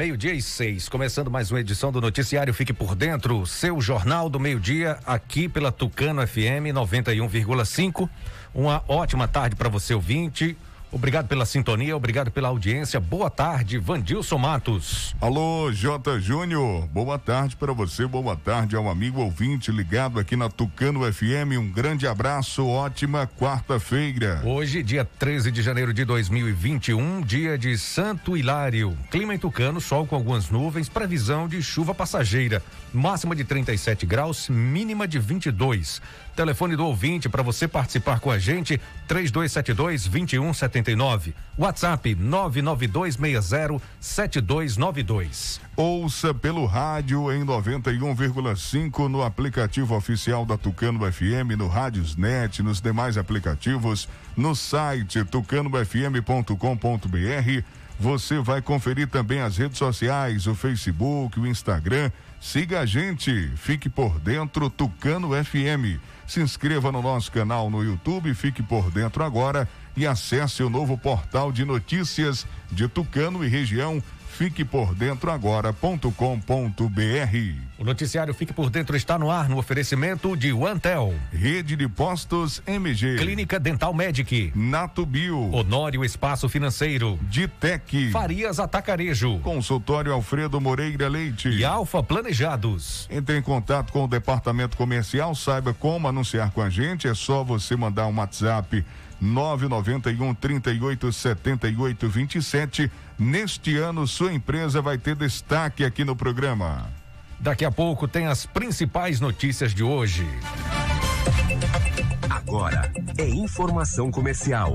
meio-dia e seis, começando mais uma edição do Noticiário Fique por Dentro, seu jornal do meio-dia, aqui pela Tucano FM 91,5. Uma ótima tarde para você, ouvinte. Obrigado pela sintonia, obrigado pela audiência. Boa tarde, Vandilson Matos. Alô, J. Júnior. Boa tarde para você, boa tarde ao amigo ouvinte ligado aqui na Tucano FM. Um grande abraço, ótima quarta-feira. Hoje, dia 13 de janeiro de 2021, dia de Santo Hilário. Clima em Tucano, sol com algumas nuvens, previsão de chuva passageira. Máxima de 37 graus, mínima de 22. Telefone do ouvinte para você participar com a gente, 3272 2179. WhatsApp 99260 7292. Ouça pelo rádio em 91,5 no aplicativo oficial da Tucano FM, no Rádiosnet, nos demais aplicativos, no site tucanofm.com.br. Você vai conferir também as redes sociais, o Facebook, o Instagram. Siga a gente, fique por dentro Tucano FM. Se inscreva no nosso canal no YouTube, fique por dentro agora e acesse o novo portal de notícias de Tucano e região Fique por dentro agora.com.br. O noticiário Fique por Dentro está no ar no oferecimento de OneTel. Rede de Postos MG. Clínica Dental Medic. Nato Bio. Honório Espaço Financeiro. Ditec. Farias Atacarejo. Consultório Alfredo Moreira Leite. E Alfa Planejados. Entre em contato com o departamento comercial, saiba como anunciar com a gente. É só você mandar um WhatsApp 991 38 78 27. Neste ano, sua empresa vai ter destaque aqui no programa. Daqui a pouco tem as principais notícias de hoje. Agora é informação comercial.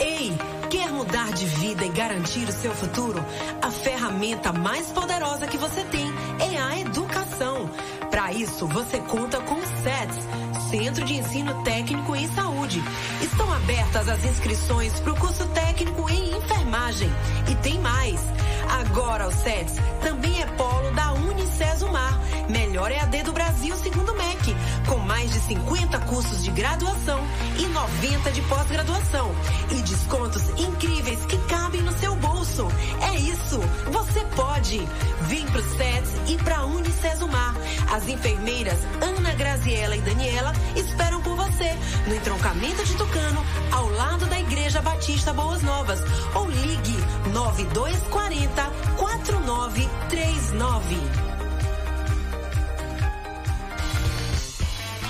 Ei, quer mudar de vida e garantir o seu futuro? A ferramenta mais poderosa que você tem é a educação. Para isso, você conta com o SETS, Centro de Ensino Técnico em Saúde. Estão abertas as inscrições para o curso técnico em enfermagem. E tem mais. Agora o SETS também é polo da Unicesumar, melhor EAD do Brasil segundo o MEC, com mais de 50 cursos de graduação e 90 de pós-graduação e descontos incríveis que cabem no seu bolso. É isso, você pode. Vem pro SETS e pra Unicesumar. As enfermeiras Ana Graziela e Daniela esperam por você no entroncamento de Tucano, ao lado da Igreja Batista Boas Novas, ou ligue 9240 4939.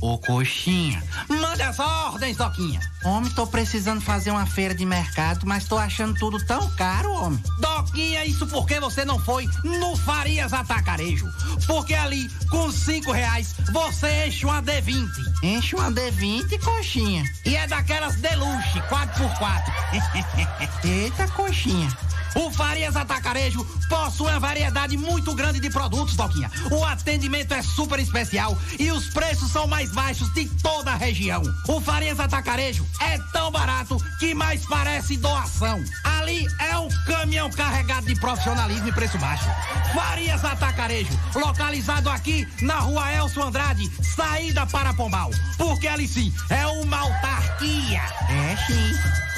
Ô coxinha, manda as ordens, Doquinha. Homem, tô precisando fazer uma feira de mercado, mas tô achando tudo tão caro, homem. Doquinha, isso porque você não foi no Farias Atacarejo. Porque ali, com cinco reais, você enche uma D20. Enche uma D20, coxinha. E é daquelas deluxe, 4x4. Eita, coxinha. O Farias Atacarejo possui uma variedade muito grande de produtos, Doquinha. O atendimento é super especial e os preços são mais baixos de toda a região. O Farias Atacarejo é tão barato que mais parece doação. Ali é um caminhão carregado de profissionalismo e preço baixo. Farias Atacarejo, localizado aqui na rua Elcio Andrade, saída para Pombal. Porque ali sim é uma autarquia. É sim.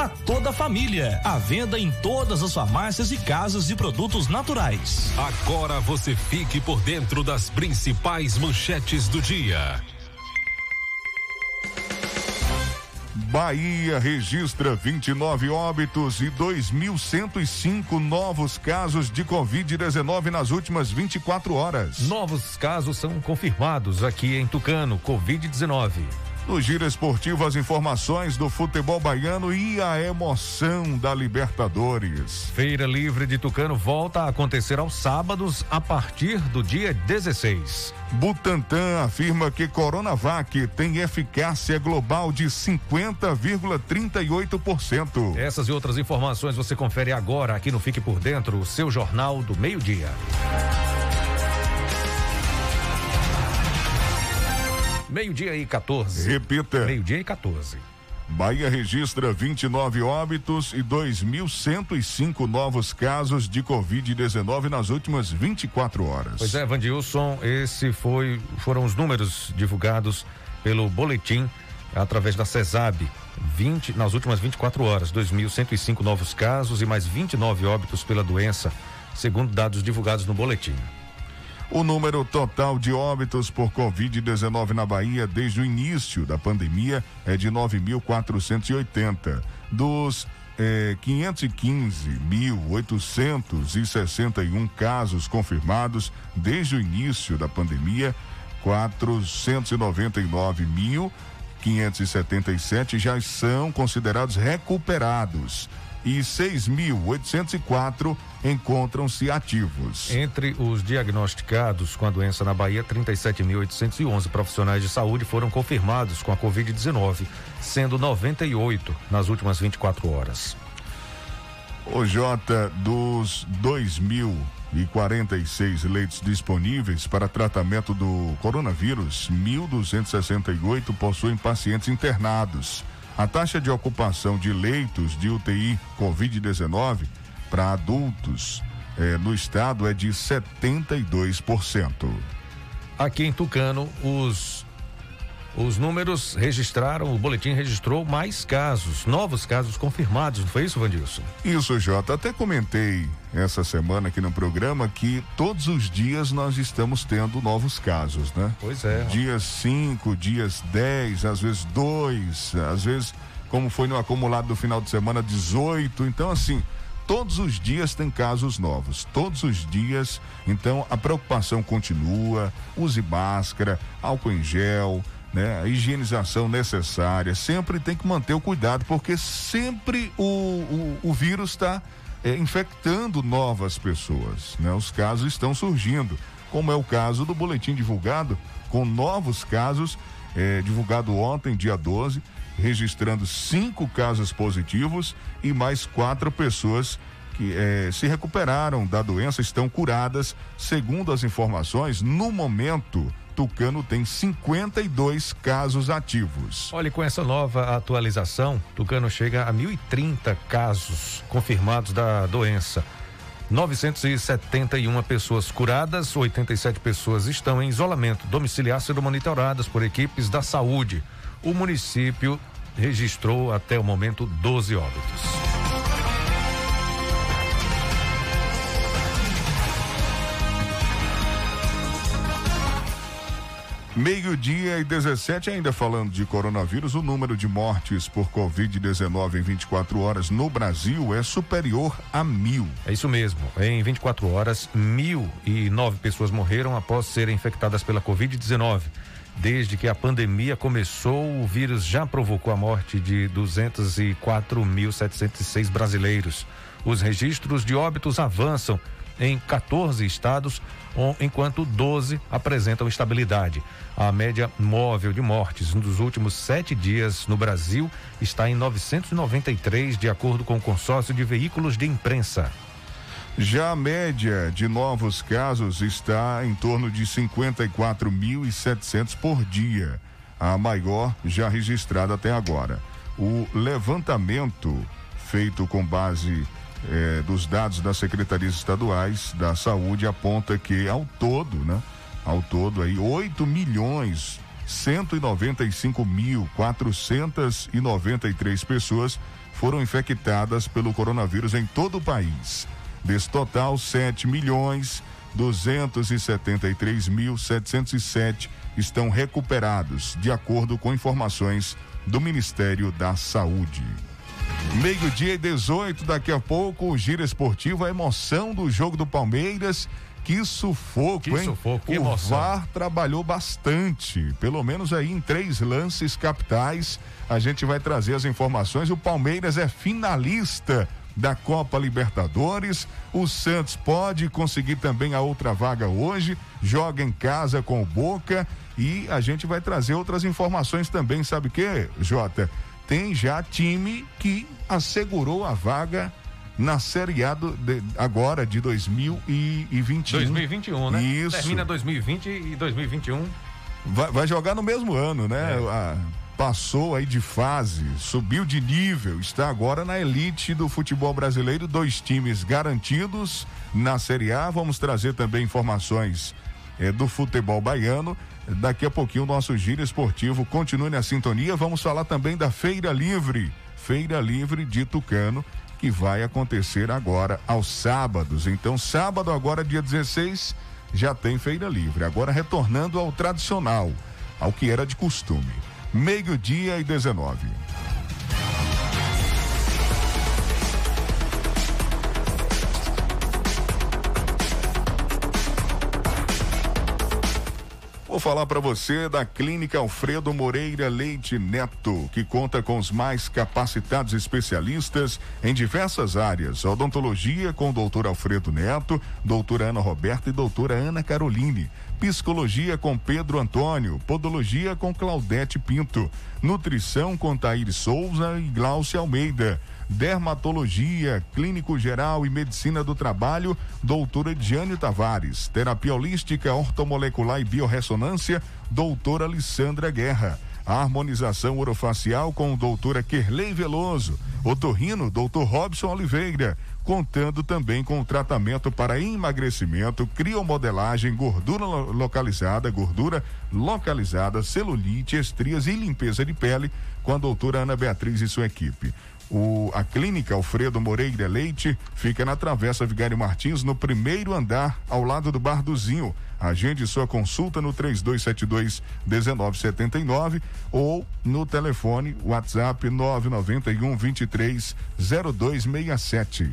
para toda a família. À venda em todas as farmácias e casas de produtos naturais. Agora você fique por dentro das principais manchetes do dia. Bahia registra 29 óbitos e 2.105 novos casos de Covid-19 nas últimas 24 horas. Novos casos são confirmados aqui em Tucano, Covid-19. No Giro Esportivo, as informações do futebol baiano e a emoção da Libertadores. Feira Livre de Tucano volta a acontecer aos sábados a partir do dia 16. Butantan afirma que Coronavac tem eficácia global de 50,38%. Essas e outras informações você confere agora aqui no Fique por Dentro, o seu jornal do meio-dia. Meio-dia e 14. Repita. Meio-dia e 14. Bahia registra 29 óbitos e 2.105 novos casos de Covid-19 nas últimas 24 horas. Pois é, Vandilson, esse foi foram os números divulgados pelo boletim através da CESAB. 20 nas últimas 24 horas, 2.105 novos casos e mais 29 óbitos pela doença, segundo dados divulgados no boletim. O número total de óbitos por Covid-19 na Bahia desde o início da pandemia é de 9.480. Dos eh, 515.861 casos confirmados desde o início da pandemia, 499.577 já são considerados recuperados e 6.804 encontram-se ativos. Entre os diagnosticados com a doença na Bahia, 37.811 profissionais de saúde foram confirmados com a Covid-19, sendo 98 nas últimas 24 horas. O J dos 2.046 leitos disponíveis para tratamento do coronavírus, 1.268 possuem pacientes internados. A taxa de ocupação de leitos de UTI Covid-19 para adultos eh, no estado é de 72%. Aqui em Tucano, os os números registraram, o boletim registrou mais casos, novos casos confirmados, não foi isso, Vandilson? Isso, Jota. Até comentei essa semana aqui no programa que todos os dias nós estamos tendo novos casos, né? Pois é. Dias 5, dias 10, às vezes 2, às vezes, como foi no acumulado do final de semana, 18. Então, assim, todos os dias tem casos novos, todos os dias. Então a preocupação continua. Use máscara, álcool em gel, né? A higienização necessária. Sempre tem que manter o cuidado, porque sempre o, o, o vírus está é, infectando novas pessoas. Né? Os casos estão surgindo, como é o caso do boletim divulgado, com novos casos, é, divulgado ontem, dia 12, registrando cinco casos positivos e mais quatro pessoas que eh, se recuperaram da doença, estão curadas. Segundo as informações, no momento, Tucano tem 52 casos ativos. Olha, com essa nova atualização, Tucano chega a 1.030 casos confirmados da doença. 971 pessoas curadas, 87 pessoas estão em isolamento domiciliar sendo monitoradas por equipes da saúde. O município registrou até o momento 12 óbitos. Meio-dia e 17, ainda falando de coronavírus, o número de mortes por Covid-19 em 24 horas no Brasil é superior a mil. É isso mesmo. Em 24 horas, mil e nove pessoas morreram após serem infectadas pela Covid-19. Desde que a pandemia começou, o vírus já provocou a morte de 204.706 brasileiros. Os registros de óbitos avançam em 14 estados, enquanto 12 apresentam estabilidade. A média móvel de mortes nos últimos sete dias no Brasil está em 993, de acordo com o consórcio de veículos de imprensa. Já a média de novos casos está em torno de 54.700 por dia, a maior já registrada até agora. O levantamento feito com base eh, dos dados das secretarias estaduais da saúde aponta que ao todo, né? Ao todo aí 8 milhões 195 mil 493 pessoas foram infectadas pelo coronavírus em todo o país. Desse total, 7 milhões 273 mil 707 estão recuperados, de acordo com informações do Ministério da Saúde. Meio-dia e 18, daqui a pouco, o giro esportivo, a emoção do jogo do Palmeiras. Que sufoco, que hein? Sufoco, que o emoção. VAR trabalhou bastante, pelo menos aí em três lances capitais. A gente vai trazer as informações. O Palmeiras é finalista da Copa Libertadores. O Santos pode conseguir também a outra vaga hoje. Joga em casa com o Boca. E a gente vai trazer outras informações também. Sabe o que, Jota? Tem já time que assegurou a vaga na Série A do, de, agora de 2021. 2021, né? Isso. Termina 2020 e 2021. Vai, vai jogar no mesmo ano, né? É. A, passou aí de fase, subiu de nível, está agora na elite do futebol brasileiro, dois times garantidos na Série A. Vamos trazer também informações é, do futebol baiano Daqui a pouquinho o nosso giro esportivo continue na sintonia. Vamos falar também da Feira Livre, Feira Livre de Tucano, que vai acontecer agora aos sábados. Então, sábado agora dia 16 já tem Feira Livre. Agora retornando ao tradicional, ao que era de costume. Meio-dia e 19. Vou falar para você da Clínica Alfredo Moreira Leite Neto, que conta com os mais capacitados especialistas em diversas áreas: odontologia com o doutor Alfredo Neto, doutora Ana Roberta e doutora Ana Caroline. Psicologia com Pedro Antônio, Podologia com Claudete Pinto, Nutrição com Tair Souza e Glaucia Almeida dermatologia, clínico geral e medicina do trabalho, doutora Diane Tavares, terapia holística, ortomolecular e biorressonância, doutora Alessandra Guerra. A harmonização orofacial com doutora Kerley Veloso, otorrino, doutor Robson Oliveira, contando também com o tratamento para emagrecimento, criomodelagem, gordura localizada, gordura localizada, celulite, estrias e limpeza de pele, com a doutora Ana Beatriz e sua equipe. O, a clínica Alfredo Moreira Leite fica na Travessa Vigário Martins, no primeiro andar, ao lado do Bar do Zinho. Agende sua consulta no 3272 1979 ou no telefone WhatsApp 991 23 0267.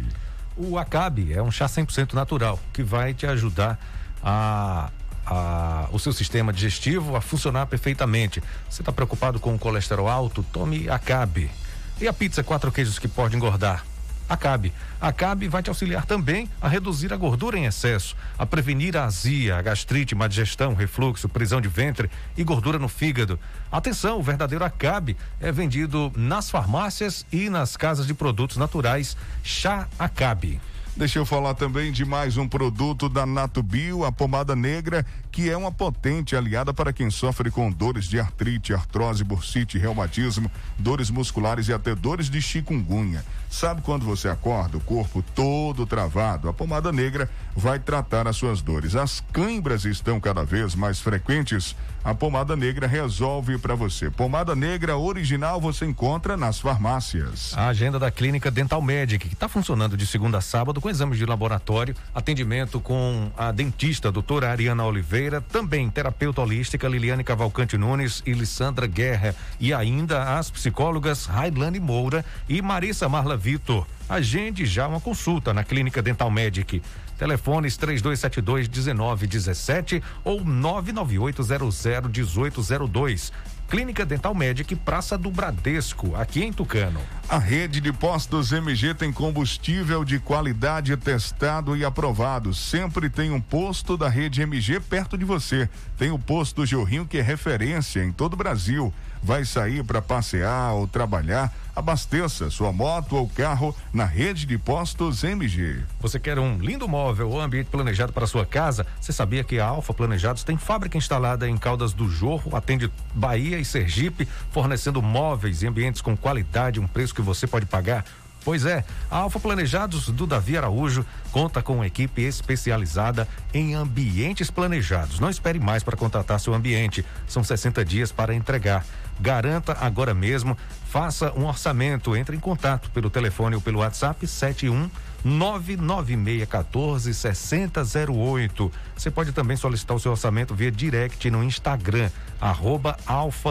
O Acabe é um chá 100% natural que vai te ajudar a a, o seu sistema digestivo a funcionar perfeitamente. Você está preocupado com o colesterol alto? Tome Acabe. E a pizza quatro queijos que pode engordar? Acabe. Acabe vai te auxiliar também a reduzir a gordura em excesso, a prevenir a azia, a gastrite, má digestão, refluxo, prisão de ventre e gordura no fígado. Atenção, o verdadeiro Acabe é vendido nas farmácias e nas casas de produtos naturais. Chá Acabe. Deixa eu falar também de mais um produto da Natubio, a pomada negra, que é uma potente aliada para quem sofre com dores de artrite, artrose, bursite, reumatismo, dores musculares e até dores de chikungunya. Sabe quando você acorda, o corpo todo travado? A pomada negra vai tratar as suas dores. As câimbras estão cada vez mais frequentes. A pomada negra resolve para você. Pomada negra original você encontra nas farmácias. A agenda da Clínica Dental Medic, que está funcionando de segunda a sábado com exames de laboratório, atendimento com a dentista doutora Ariana Oliveira, também terapeuta holística Liliane Cavalcante Nunes e Lissandra Guerra e ainda as psicólogas Railane Moura e Marissa Marla Vitor. Agende já uma consulta na Clínica Dental Medic. Telefones 3272 1917 ou 99800 1802. Clínica Dental Medic, Praça do Bradesco, aqui em Tucano. A rede de postos MG tem combustível de qualidade testado e aprovado. Sempre tem um posto da rede MG perto de você. Tem o posto Jorrinho que é referência em todo o Brasil. Vai sair para passear ou trabalhar? Abasteça sua moto ou carro na rede de postos MG. Você quer um lindo móvel ou ambiente planejado para sua casa? Você sabia que a Alfa Planejados tem fábrica instalada em Caldas do Jorro, atende Bahia e Sergipe, fornecendo móveis e ambientes com qualidade, um preço que você pode pagar? Pois é, a Alfa Planejados do Davi Araújo conta com uma equipe especializada em ambientes planejados. Não espere mais para contratar seu ambiente. São 60 dias para entregar. Garanta agora mesmo, faça um orçamento, entre em contato pelo telefone ou pelo WhatsApp 71 99614 6008. Você pode também solicitar o seu orçamento via direct no Instagram, arroba alfa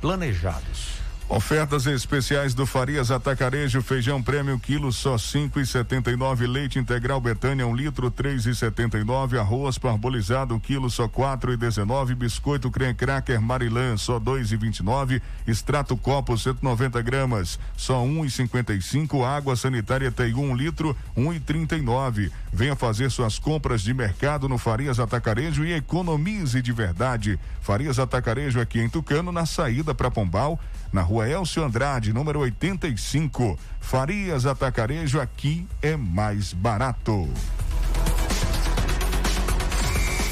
planejados. Ofertas especiais do Farias Atacarejo, feijão prêmio quilo só cinco e setenta e nove, leite integral Betânia um litro três e setenta e nove, arroz parbolizado quilo só quatro e dezenove, biscoito creme cracker Marilã só dois e vinte e nove, extrato copo 190 gramas só um e cinquenta e cinco, água sanitária tem um litro um e trinta e nove. Venha fazer suas compras de mercado no Farias Atacarejo e economize de verdade. Farias Atacarejo aqui em Tucano na saída para Pombal na rua Elcio Andrade, número 85. Farias Atacarejo, aqui é mais barato.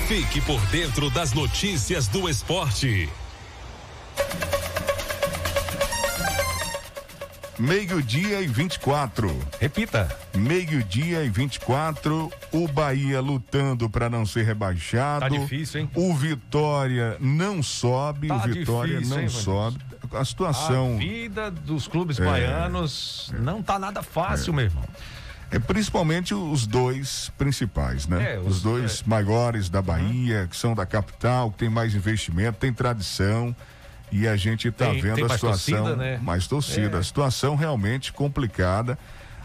Fique por dentro das notícias do esporte. Meio-dia e 24. Repita. Meio-dia e 24. O Bahia lutando para não ser rebaixado. Tá difícil, hein? O Vitória não sobe. Tá o Vitória difícil, não hein, sobe. A situação. A vida dos clubes É, baianos não tá nada fácil, meu irmão. É principalmente os dois principais, né? É, os, os- dois maiores da Bahia, que são da capital, que tem mais investimento, tem tradição. E a gente está vendo a situação torcida, né? mais torcida, É. a situação realmente complicada.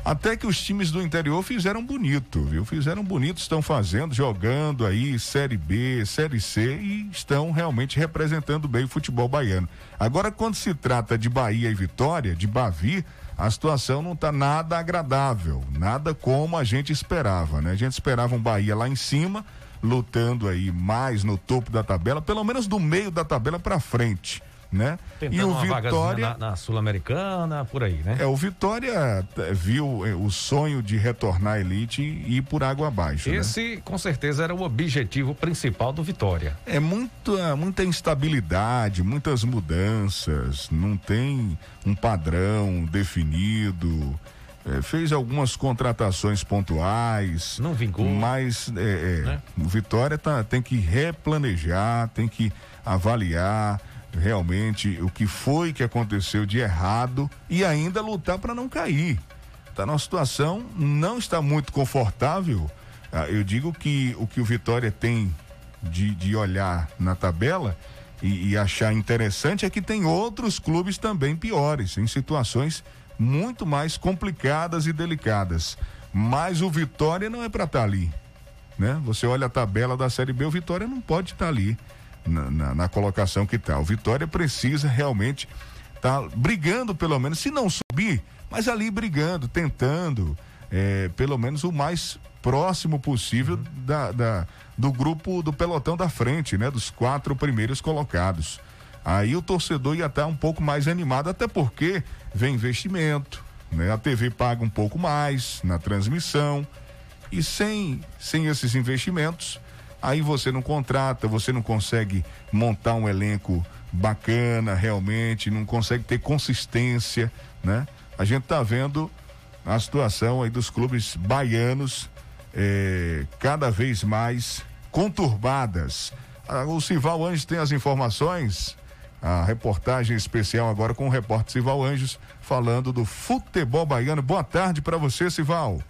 Até que os times do interior fizeram bonito, viu? Fizeram bonito, estão fazendo, jogando aí Série B, Série C e estão realmente representando bem o futebol baiano. Agora, quando se trata de Bahia e Vitória, de Bavi, a situação não está nada agradável, nada como a gente esperava, né? A gente esperava um Bahia lá em cima, lutando aí mais no topo da tabela, pelo menos do meio da tabela para frente, né? Tentando e o Vitória na, na Sul-Americana, por aí, né? é, o Vitória eh, viu eh, o sonho de retornar à elite e ir por água abaixo. né? Esse, com certeza, era o objetivo principal do Vitória. É muita, muita instabilidade, muitas mudanças, não tem um padrão definido. eh, fez algumas contratações pontuais. Não vingou. Mas eh, Né? o Vitória tá, tem que replanejar, tem que avaliar realmente o que foi que aconteceu de errado e ainda lutar para não cair. Tá numa situação não está muito confortável. Ah, Eu digo que o que o Vitória tem de, de olhar na tabela e, e achar interessante é que tem outros clubes também piores, em situações muito mais complicadas e delicadas. Mas o Vitória não é para estar ali. Né? Você olha a tabela da Série B, o Vitória não pode estar ali na, na- na colocação que está. O Vitória precisa realmente estar brigando, pelo menos, se não subir, mas ali brigando, tentando, é, pelo menos o mais próximo possível da, da, do grupo do pelotão da frente, né? Dos quatro primeiros colocados. Aí o torcedor ia estar um pouco mais animado, até porque vem investimento, né? A TV paga um pouco mais na transmissão. E sem, sem esses investimentos, aí você não contrata, você não consegue montar um elenco bacana realmente, não consegue ter consistência, né? A gente tá vendo a situação aí dos clubes baianos é, cada vez mais conturbadas. Ah, o Sival Anjos tem as informações. A reportagem especial agora com o repórter Sival Anjos falando do futebol baiano. Boa tarde para você, Sival.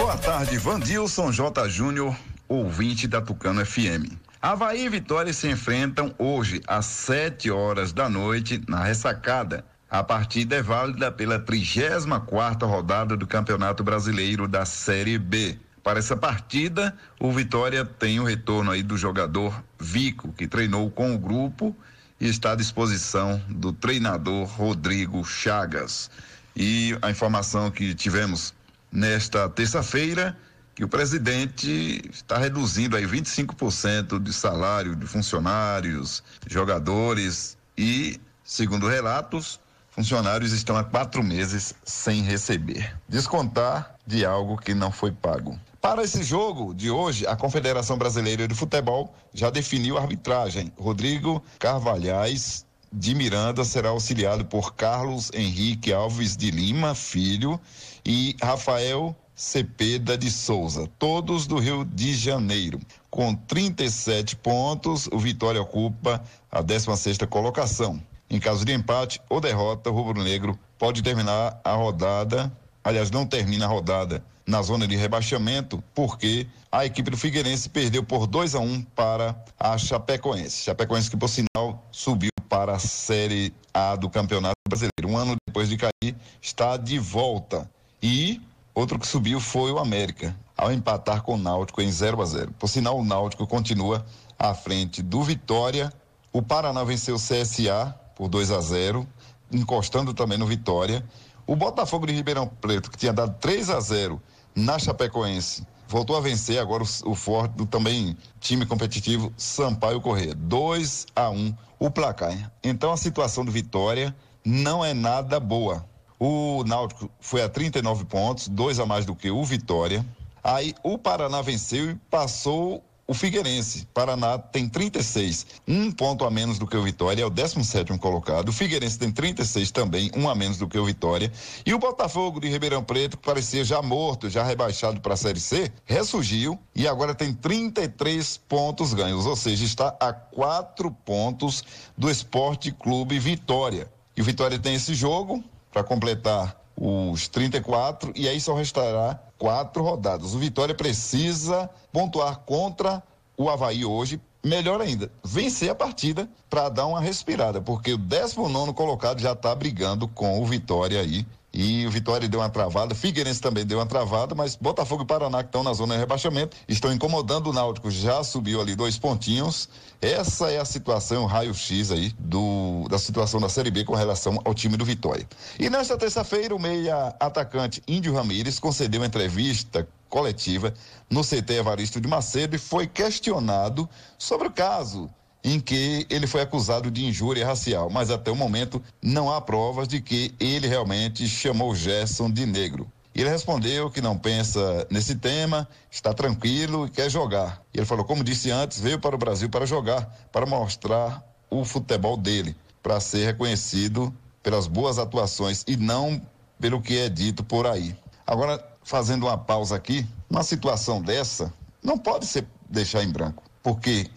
Boa tarde, Vandilson J. Júnior, ouvinte da Tucano FM. Havaí e Vitória se enfrentam hoje às 7 horas da noite na ressacada. A partida é válida pela 34 rodada do Campeonato Brasileiro da Série B. Para essa partida, o Vitória tem o retorno aí do jogador Vico, que treinou com o grupo e está à disposição do treinador Rodrigo Chagas. E a informação que tivemos nesta terça-feira que o presidente está reduzindo aí 25% de salário de funcionários, jogadores e, segundo relatos, funcionários estão há quatro meses sem receber. Descontar de algo que não foi pago. Para esse jogo de hoje, a Confederação Brasileira de Futebol já definiu a arbitragem. Rodrigo Carvalhais de Miranda será auxiliado por Carlos Henrique Alves de Lima, filho, e Rafael Cepeda de Souza, todos do Rio de Janeiro. Com 37 pontos, o Vitória ocupa a 16 colocação. Em caso de empate ou derrota, o Rubro Negro pode terminar a rodada, aliás, não termina a rodada na zona de rebaixamento, porque a equipe do Figueirense perdeu por 2 a 1 um para a Chapecoense. Chapecoense que, por sinal, subiu para a Série A do Campeonato Brasileiro. Um ano depois de cair, está de volta. E Outro que subiu foi o América, ao empatar com o Náutico em 0 a 0. Por sinal, o Náutico continua à frente do Vitória. O Paraná venceu o CSA por 2 a 0, encostando também no Vitória. O Botafogo de Ribeirão Preto, que tinha dado 3 a 0 na Chapecoense, voltou a vencer agora o, o forte do também time competitivo Sampaio Corrêa. 2 a 1 o placar. Então a situação do Vitória não é nada boa. O Náutico foi a 39 pontos, dois a mais do que o Vitória. Aí o Paraná venceu e passou o Figueirense. Paraná tem 36, um ponto a menos do que o Vitória, é o 17 colocado. O Figueirense tem 36 também, um a menos do que o Vitória. E o Botafogo de Ribeirão Preto, que parecia já morto, já rebaixado para a Série C, ressurgiu e agora tem 33 pontos ganhos, ou seja, está a quatro pontos do Esporte Clube Vitória. E o Vitória tem esse jogo, para completar os 34 e aí só restará quatro rodadas. O Vitória precisa pontuar contra o Havaí hoje. Melhor ainda, vencer a partida para dar uma respirada, porque o 19 colocado já está brigando com o Vitória aí e o Vitória deu uma travada, Figueirense também deu uma travada, mas Botafogo e Paraná que estão na zona de rebaixamento estão incomodando o Náutico, já subiu ali dois pontinhos. Essa é a situação, raio-x aí do, da situação da Série B com relação ao time do Vitória. E nesta terça-feira, o meia atacante Índio Ramírez concedeu entrevista coletiva no CT Evaristo de Macedo e foi questionado sobre o caso em que ele foi acusado de injúria racial, mas até o momento não há provas de que ele realmente chamou Gerson de negro. Ele respondeu que não pensa nesse tema, está tranquilo e quer jogar. Ele falou, como disse antes, veio para o Brasil para jogar, para mostrar o futebol dele, para ser reconhecido pelas boas atuações e não pelo que é dito por aí. Agora, fazendo uma pausa aqui, uma situação dessa não pode ser deixar em branco, porque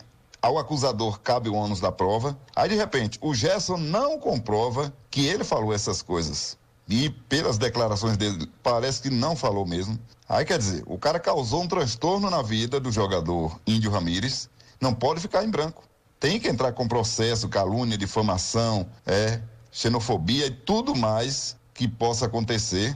ao acusador cabe o ônus da prova. Aí, de repente, o Gerson não comprova que ele falou essas coisas. E pelas declarações dele, parece que não falou mesmo. Aí quer dizer, o cara causou um transtorno na vida do jogador Índio Ramírez, não pode ficar em branco. Tem que entrar com processo, calúnia, difamação, é, xenofobia e tudo mais que possa acontecer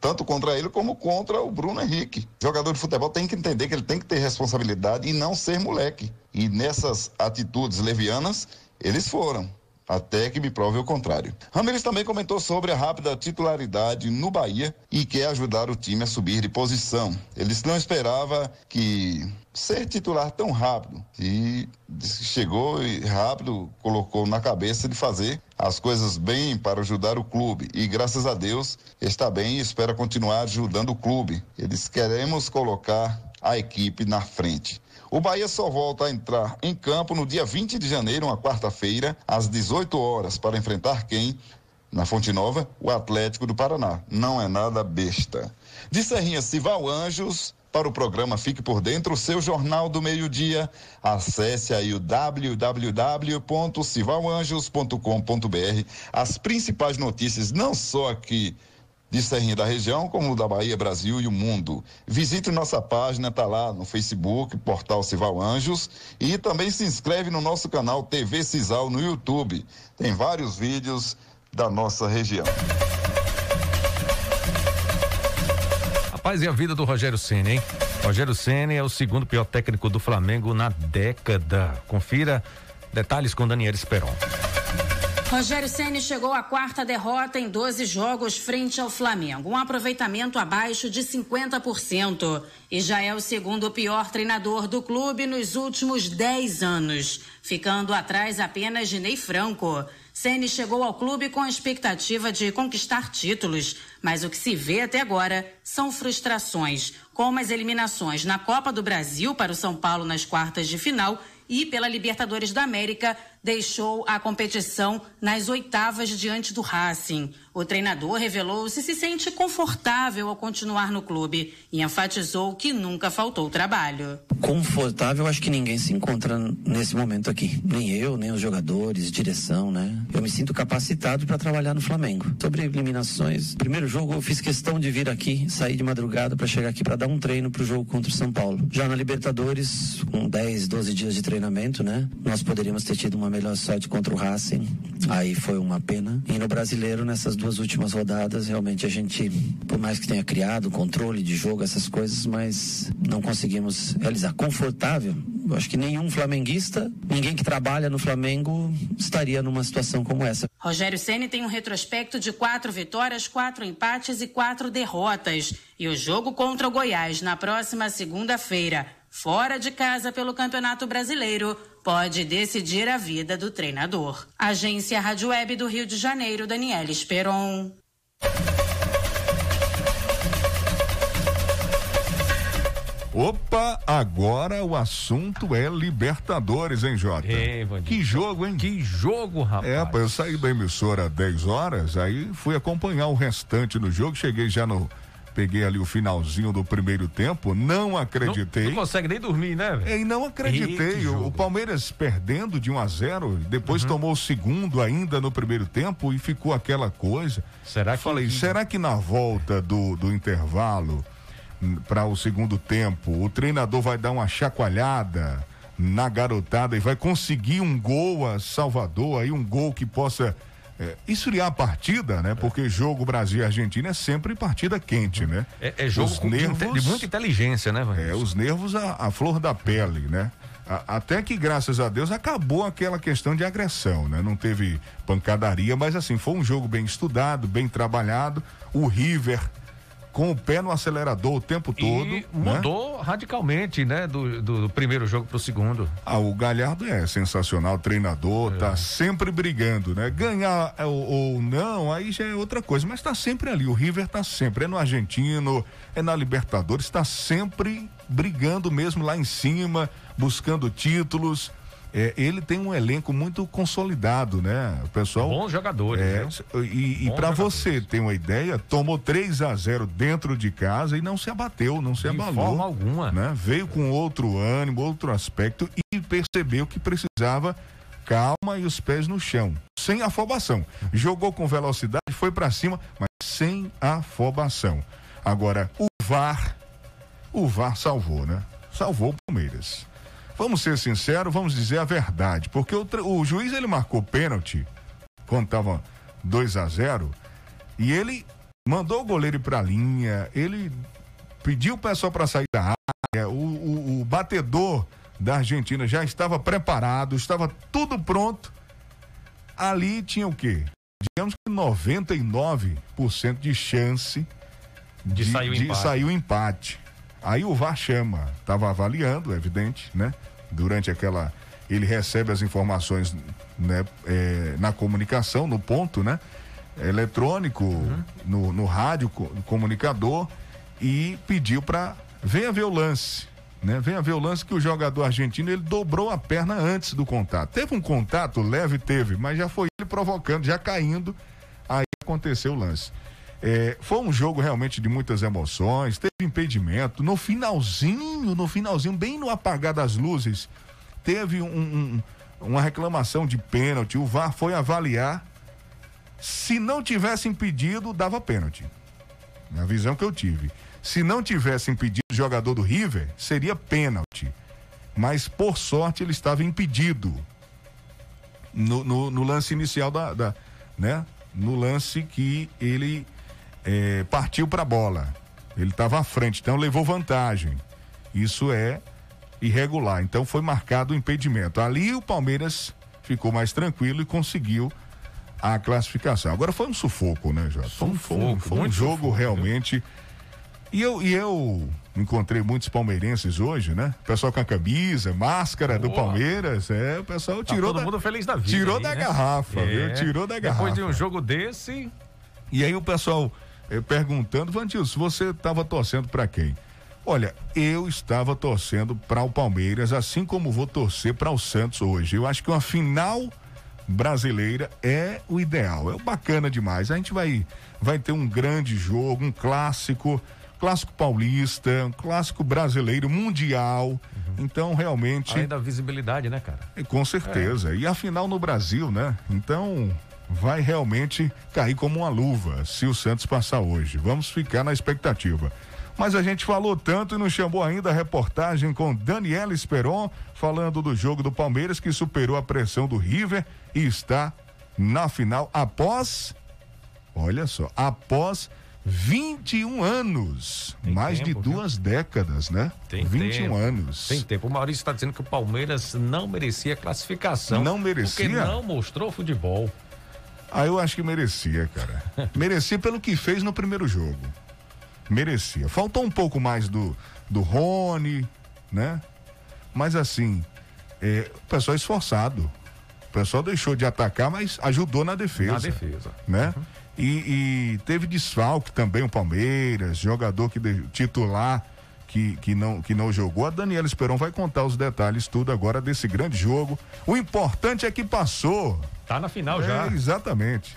tanto contra ele como contra o Bruno Henrique. Jogador de futebol tem que entender que ele tem que ter responsabilidade e não ser moleque. E nessas atitudes levianas, eles foram. Até que me prove o contrário. Ramires também comentou sobre a rápida titularidade no Bahia e quer ajudar o time a subir de posição. Ele não esperava que ser titular tão rápido e chegou e rápido colocou na cabeça de fazer as coisas bem para ajudar o clube e graças a Deus está bem e espera continuar ajudando o clube. Eles queremos colocar a equipe na frente. O Bahia só volta a entrar em campo no dia 20 de janeiro, uma quarta-feira, às 18 horas, para enfrentar quem? Na Fonte Nova, o Atlético do Paraná. Não é nada besta. De Serrinha Cival Anjos, para o programa Fique por Dentro, seu jornal do meio-dia. Acesse aí o www.civalanjos.com.br. As principais notícias, não só aqui de Serrinha da região, como da Bahia, Brasil e o mundo. Visite nossa página, tá lá no Facebook, Portal Cival Anjos, e também se inscreve no nosso canal TV Cisal no YouTube. Tem vários vídeos da nossa região. Rapaz, e a vida do Rogério Ceni, hein? Rogério Ceni é o segundo pior técnico do Flamengo na década. Confira detalhes com Daniel Esperon. Rogério Ceni chegou à quarta derrota em 12 jogos frente ao Flamengo, um aproveitamento abaixo de 50%. E já é o segundo pior treinador do clube nos últimos 10 anos, ficando atrás apenas de Ney Franco. Ceni chegou ao clube com a expectativa de conquistar títulos, mas o que se vê até agora são frustrações, como as eliminações na Copa do Brasil para o São Paulo nas quartas de final e pela Libertadores da América deixou a competição nas oitavas diante do Racing. O treinador revelou se se sente confortável ao continuar no clube e enfatizou que nunca faltou trabalho. Confortável, acho que ninguém se encontra nesse momento aqui. Nem eu, nem os jogadores, direção, né? Eu me sinto capacitado para trabalhar no Flamengo. Sobre eliminações, primeiro jogo eu fiz questão de vir aqui, sair de madrugada para chegar aqui para dar um treino para o jogo contra o São Paulo. Já na Libertadores, com 10, 12 dias de treinamento, né? Nós poderíamos ter tido uma melhor sorte contra o Racing. Aí foi uma pena. E no brasileiro, nessas duas últimas rodadas, realmente a gente, por mais que tenha criado controle de jogo, essas coisas, mas não conseguimos realizar. Confortável, eu acho que nenhum flamenguista, ninguém que trabalha no Flamengo, estaria numa situação como essa. Rogério Ceni tem um retrospecto de quatro vitórias, quatro empates e quatro derrotas. E o jogo contra o Goiás na próxima segunda-feira, fora de casa pelo Campeonato Brasileiro, pode decidir a vida do treinador. Agência Rádio Web do Rio de Janeiro, Daniela Esperon. Opa, agora o assunto é Libertadores, hein, Jota? Ei, que jogo, hein? Que jogo, rapaz. É, eu saí da emissora às 10 horas, aí fui acompanhar o restante do jogo, cheguei já no peguei ali o finalzinho do primeiro tempo, não acreditei. Não, não consegue nem dormir, né? Véio? E não acreditei. O, o, Palmeiras perdendo de 1 a 0, depois uhum. tomou o segundo ainda no primeiro tempo e ficou aquela coisa. Será que Falei, será que na volta do, do intervalo para o segundo tempo, o treinador vai dar uma chacoalhada na garotada e vai conseguir um gol a Salvador, aí um gol que possa é, esfriar a partida, né? Porque jogo Brasil e Argentina é sempre partida quente, né? É, é jogo com, nervos, de muita inteligência, né? É, os nervos a, a flor da pele, né? Até que, graças a Deus, acabou aquela questão de agressão, né? Não teve pancadaria, mas assim, foi um jogo bem estudado, bem trabalhado. O River com o pé no acelerador o tempo todo. E né? mudou né? radicalmente, né? Do, do, do primeiro jogo para o segundo. Ah, o Galhardo é sensacional, treinador, é. tá sempre brigando, né? Ganhar é, ou, ou, não, aí já é outra coisa, mas tá sempre ali. O River tá sempre, é no Argentino, é na Libertadores, está sempre brigando mesmo lá em cima, buscando títulos é, ele tem um elenco muito consolidado, né? O pessoal. Bons jogadores. É, e, e para você ter uma ideia, tomou 3 a 0 dentro de casa e não se abateu, não se de abalou. De forma alguma. Né? Veio com outro ânimo, outro aspecto e percebeu que precisava calma e os pés no chão, sem afobação. Jogou com velocidade, foi para cima, mas sem afobação. Agora, o VAR, o VAR salvou, né? Salvou o Palmeiras. Vamos ser sinceros, vamos dizer a verdade, porque o, o juiz ele marcou pênalti quando estava 2 a 0 e ele mandou o goleiro ir para a linha, ele pediu o pessoal para sair da área, o, o, o batedor da Argentina já estava preparado, estava tudo pronto. ali tinha o quê? Digamos que 99% de chance De sair o empate. sair o empate. Aí o VAR chama, estava avaliando, é evidente, né? Durante aquela. Ele recebe as informações né, é, na comunicação, no ponto, né? Eletrônico, no, no rádio, comunicador, e pediu para venha ver o lance. Né? Venha ver o lance que o jogador argentino ele dobrou a perna antes do contato. Teve um contato leve, teve, mas já foi ele provocando, já caindo. Aí aconteceu o lance. É, foi um jogo realmente de muitas emoções, teve impedimento. No finalzinho, no finalzinho, bem no apagar das luzes, teve um- um- uma reclamação de pênalti. O VAR foi avaliar. Se não tivesse impedido, dava pênalti. Na visão que eu tive. Se não tivesse impedido o jogador do River, seria pênalti. Mas, por sorte, ele estava impedido no, no- no lance inicial da, da- né? No lance que ele eh, partiu para a bola. Ele estava à frente, então levou vantagem. Isso é irregular. Então foi marcado o impedimento. Ali o Palmeiras ficou mais tranquilo e conseguiu a classificação. Agora foi um sufoco, né, Jota? Foi um- Foi um, Sufoco, foi um jogo sufoco, realmente. E eu, e eu encontrei muitos palmeirenses hoje, né? O pessoal com a camisa, máscara do Boa. Palmeiras. É, o pessoal Tá tirou. todo da- mundo feliz da vida. Tirou aí, da né? garrafa, viu? É. Tirou da garrafa. Depois de um jogo desse, E aí o pessoal perguntando, Vandilson, você estava torcendo para quem? Olha, eu estava torcendo para o Palmeiras, assim como vou torcer para o Santos hoje. Eu acho que uma final brasileira é o ideal, é bacana demais. A gente vai, vai ter um grande jogo, um clássico, clássico paulista, um clássico brasileiro, mundial. Então, realmente. além da visibilidade, né, cara? E Com certeza. E a final no Brasil, né? Então vai realmente cair como uma luva se o Santos passar hoje. Vamos ficar na expectativa. Mas a gente falou tanto e não chamou ainda a reportagem com Daniela Esperon, falando do jogo do Palmeiras que superou a pressão do River e está na final após, olha só, após 21 anos, mais tempo, de duas décadas, né? Tem 21 tempo. anos. Tem tempo. O Maurício está dizendo que o Palmeiras não merecia classificação. Não merecia? Porque não mostrou futebol. Ah, eu acho que merecia, cara. merecia pelo que fez no primeiro jogo. Merecia. Faltou um pouco mais do, do Rony, né? Mas assim, é, o pessoal é esforçado. O pessoal deixou de atacar, mas ajudou na defesa. Na defesa. Né? E, e teve desfalque também o Palmeiras, jogador que de- titular que, que, não, que não jogou. A Daniela Esperon vai contar os detalhes tudo agora desse grande jogo. O importante é que passou. Tá na final É, já. Exatamente.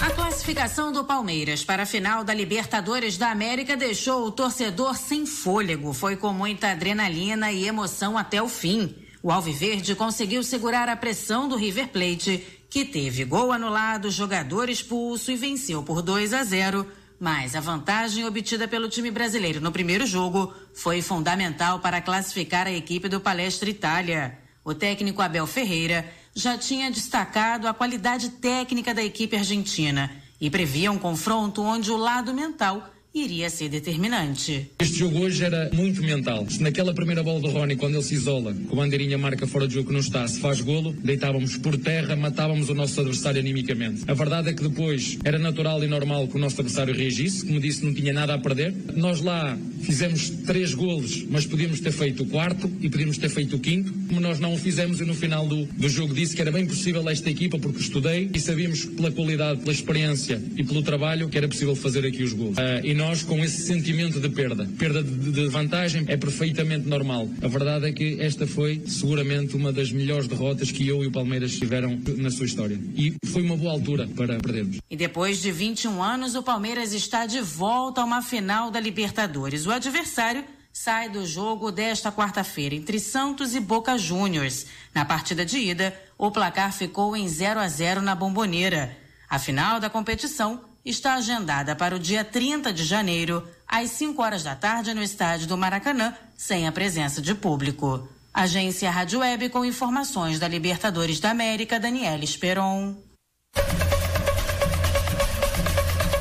A classificação do Palmeiras para a final da Libertadores da América deixou o torcedor sem fôlego. Foi com muita adrenalina e emoção até o fim. O Alviverde conseguiu segurar a pressão do River Plate, que teve gol anulado, jogador expulso e venceu por 2 a 0. Mas a vantagem obtida pelo time brasileiro no primeiro jogo foi fundamental para classificar a equipe do Palestra Itália. O técnico Abel Ferreira já tinha destacado a qualidade técnica da equipe argentina e previa um confronto onde o lado mental iria ser determinante. Este jogo hoje era muito mental. Se naquela primeira bola do Rony, quando ele se isola, com a bandeirinha marca fora de jogo que não está, se faz golo, deitávamos por terra, matávamos o nosso adversário animicamente. A verdade é que depois era natural e normal que o nosso adversário reagisse, como disse, não tinha nada a perder. Nós lá fizemos três golos, mas podíamos ter feito o quarto e podíamos ter feito o quinto, como nós não o fizemos e no final do, do jogo disse que era bem possível esta equipa, porque estudei e sabíamos pela qualidade, pela experiência e pelo trabalho que era possível fazer aqui os golos. E nós com esse sentimento de perda, perda de, de vantagem é perfeitamente normal. A verdade é que esta foi seguramente uma das melhores derrotas que eu e o Palmeiras tiveram na sua história. E foi uma boa altura para perdermos. E depois de 21 anos, o Palmeiras está de volta a uma final da Libertadores. O adversário sai do jogo desta quarta-feira entre Santos e Boca Juniors. Na partida de ida, o placar ficou em 0 a 0 na Bomboneira. A final da competição está agendada para o dia 30 de janeiro, às 5 horas da tarde, no estádio do Maracanã, sem a presença de público. Agência Rádio Web com informações da Libertadores da América, Daniela Esperon.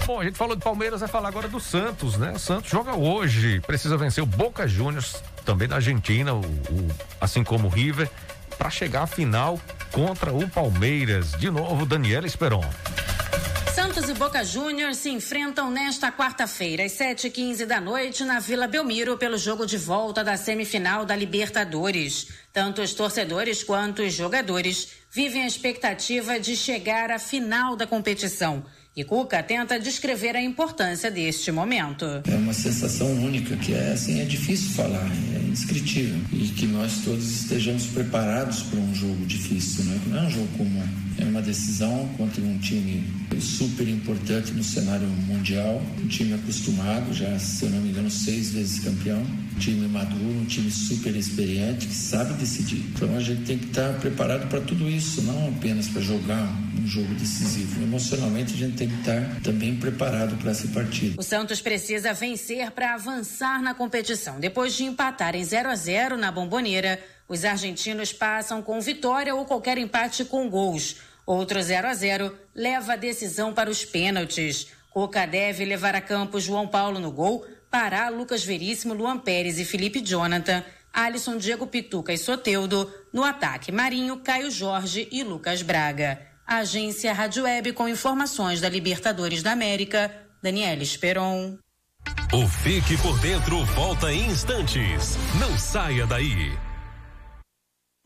Bom, a gente falou de Palmeiras, vai falar agora do Santos, né? O Santos joga hoje, precisa vencer o Boca Juniors, também da Argentina, o, o- assim como o River, para chegar à final contra o Palmeiras. De novo, Daniela Esperon. Santos e Boca Juniors se enfrentam nesta quarta-feira, às 7h15 da noite, na Vila Belmiro, pelo jogo de volta da semifinal da Libertadores. Tanto os torcedores quanto os jogadores vivem a expectativa de chegar à final da competição. E Cuca tenta descrever a importância deste momento. É uma sensação única, que é assim, é difícil falar, é indescritível. E que nós todos estejamos preparados para um jogo difícil, né? não é um jogo comum. É uma decisão contra um time super importante no cenário mundial, um time acostumado, já, se eu não me engano, seis vezes campeão, um time maduro, um time super experiente que sabe decidir. Então a gente tem que estar preparado para tudo isso, não apenas para jogar um jogo decisivo. Emocionalmente a gente tem que estar também preparado para essa partida. O Santos precisa vencer para avançar na competição. Depois de empatar em 0 a 0 na Bomboneira, os argentinos passam com vitória ou qualquer empate com gols. Outro 0 a 0 leva a decisão para os pênaltis. Coca deve levar a campo João Paulo no gol, Pará, Lucas Veríssimo, Luan Pérez e Felipe Jonathan, Alisson, Diego Pituca e Soteudo, no ataque Marinho, Caio Jorge e Lucas Braga. Agência Rádio Web com informações da Libertadores da América, Daniela Esperon. O Fique por Dentro volta em instantes. Não saia daí.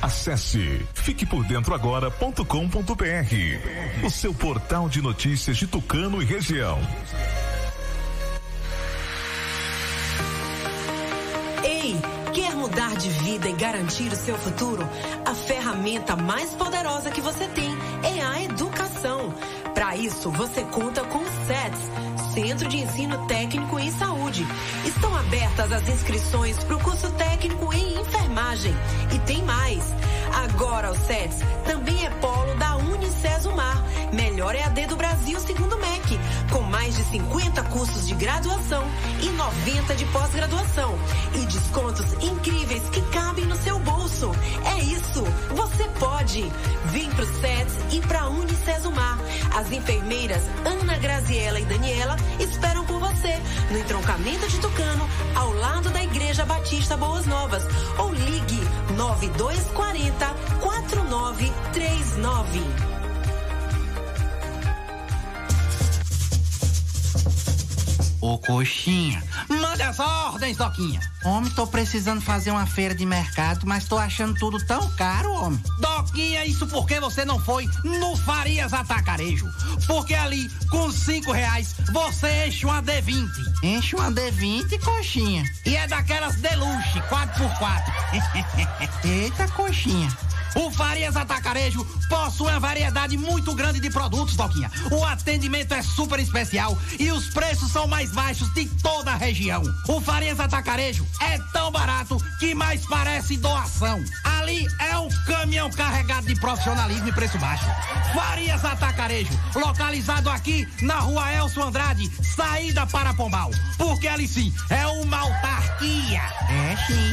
Acesse fiquepordentroagora.com.br, o seu portal de notícias de Tucano e região. Ei, quer mudar de vida e garantir o seu futuro? A ferramenta mais poderosa que você tem é a educação. Para isso, você conta com o SETS, Centro de Ensino Técnico em Saúde. Estão abertas as inscrições para o curso técnico em enfermagem. E tem mais. Agora o SETS também é polo da Unicesumar, melhor EAD do Brasil segundo o MEC, com mais de 50 cursos de graduação e 90 de pós-graduação e descontos incríveis que cabem no seu bolso. É isso, você pode. Vem pro SETS e pra Unicesumar. As enfermeiras Ana Graziela e Daniela esperam por você no entroncamento de Tucano, ao lado da Igreja Batista Boas Novas. Ou ligue 9240 4939. Ô coxinha, manda as ordens, Doquinha. Homem, tô precisando fazer uma feira de mercado, mas tô achando tudo tão caro, homem. Doquinha, isso porque você não foi no Farias Atacarejo. Porque ali, com cinco reais, você enche uma D20. Enche uma D20, coxinha. E é daquelas deluxe, 4x4. Eita, coxinha. O Farias Atacarejo possui uma variedade muito grande de produtos, Doquinha. O atendimento é super especial e os preços são mais baixos de toda a região. O Farias Atacarejo é tão barato que mais parece doação. Ali é um caminhão carregado de profissionalismo e preço baixo. Farias Atacarejo, localizado aqui na rua Elcio Andrade, saída para Pombal. Porque ali sim é uma autarquia. É sim.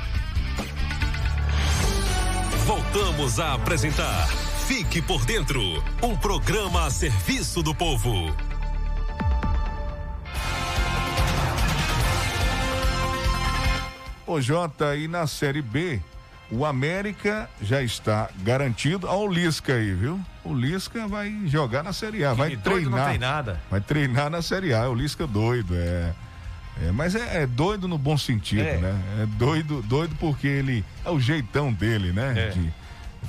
Voltamos a apresentar Fique por Dentro um programa a serviço do povo. Ô Jota, e na Série B, o América já está garantido. Olha o Lisca aí, viu? O Lisca vai jogar na Série A, vai treinar. Não tem nada. Vai treinar na Série A. O Lisca doido, é. É mas é, é, doido no bom sentido, é. né? É doido, doido porque ele é o jeitão dele, né? É. De,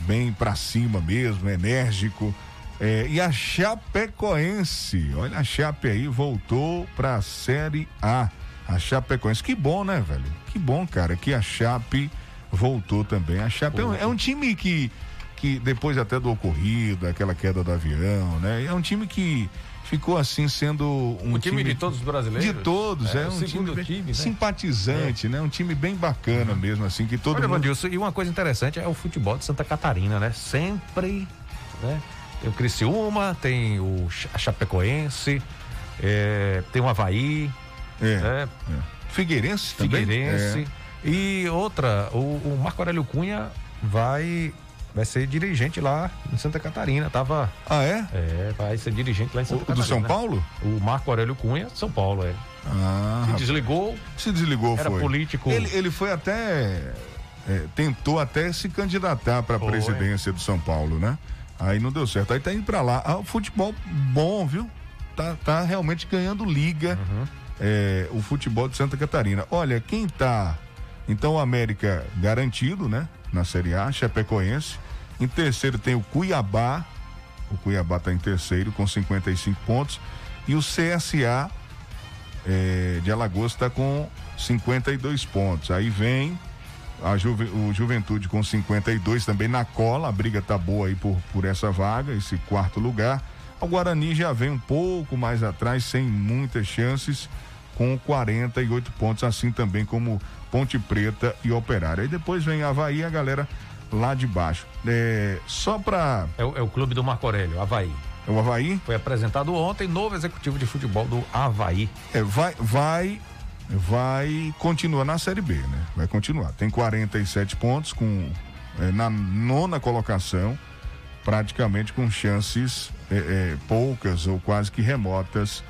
bem pra cima mesmo, enérgico. É, e a Chapecoense, olha a Chape aí, voltou pra Série A. A Chapecoense, que bom, né, velho? Que bom, cara, que a Chape voltou também. A Chape é um, é um time que, que, depois até do ocorrido, aquela queda do avião, né? É um time que ficou assim sendo um O time de todos os brasileiros? De todos, é, É, um time, bem time, né? simpatizante, né? Um time bem bacana mesmo, assim, que todo Olha, mundo... Vandilson, e uma coisa interessante é o futebol de Santa Catarina, né? Sempre, né? Tem o Criciúma, tem o Chapecoense, é, tem o Havaí, É, né? Figueirense também? Figueirense. E outra, o, o Marco Aurélio Cunha vai vai ser dirigente lá em Santa Catarina, tava... Ah, é? É, vai ser dirigente lá em Santa O- do Catarina. São Paulo? O Marco Aurélio Cunha, São Paulo, é. Ah, Se desligou. Se desligou, Era foi. político. Ele, ele foi até. é, tentou até se candidatar para a presidência do São Paulo, né? Aí não deu certo. Aí tá indo para lá. Ah, o futebol bom, viu? Tá, tá realmente ganhando liga Uhum. é, o futebol de Santa Catarina. Olha, quem tá. Então o América garantido, né? Na Série A, Chapecoense. Em terceiro tem o Cuiabá. O Cuiabá tá em terceiro com 55 pontos. E o CSA é, de Alagoas está com 52 pontos. Aí vem a Juve- o Juventude com 52 também na cola. A briga tá boa aí por, por essa vaga, esse quarto lugar. O Guarani já vem um pouco mais atrás, sem muitas chances, com 48 pontos, assim também como Ponte Preta e Operário. Aí depois vem Havaí, a galera lá de baixo. É, só para É o, é o clube do Marco Aurélio, Havaí. É o Havaí? Foi apresentado ontem, novo executivo de futebol do Havaí. É, vai, vai, vai continuar na Série B, né? Vai continuar. Tem 47 pontos com é, na nona colocação, praticamente com chances é, é, poucas ou quase que remotas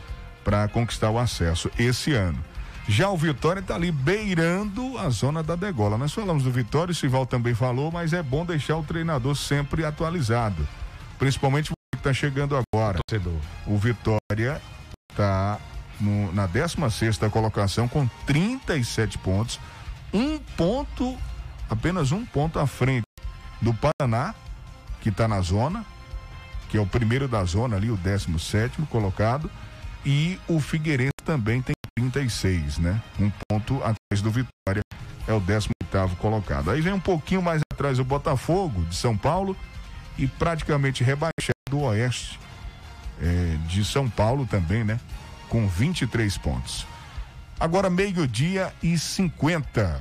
para conquistar o acesso esse ano. Já o Vitória está ali beirando a zona da degola. Nós falamos do Vitória, o Sival também falou, mas é bom deixar o treinador sempre atualizado. Principalmente você que está chegando agora. O Vitória está na 16 colocação com 37 pontos. Um ponto, apenas um ponto à frente do Paraná, que está na zona, que é o primeiro da zona ali, o 17 colocado. E o Figueirense também tem 36, né? Um ponto atrás do Vitória, é o 18 colocado. Aí vem um pouquinho mais atrás o Botafogo de São Paulo e praticamente rebaixado o Oeste é, de São Paulo também, né? Com 23 pontos. Agora meio-dia e 50.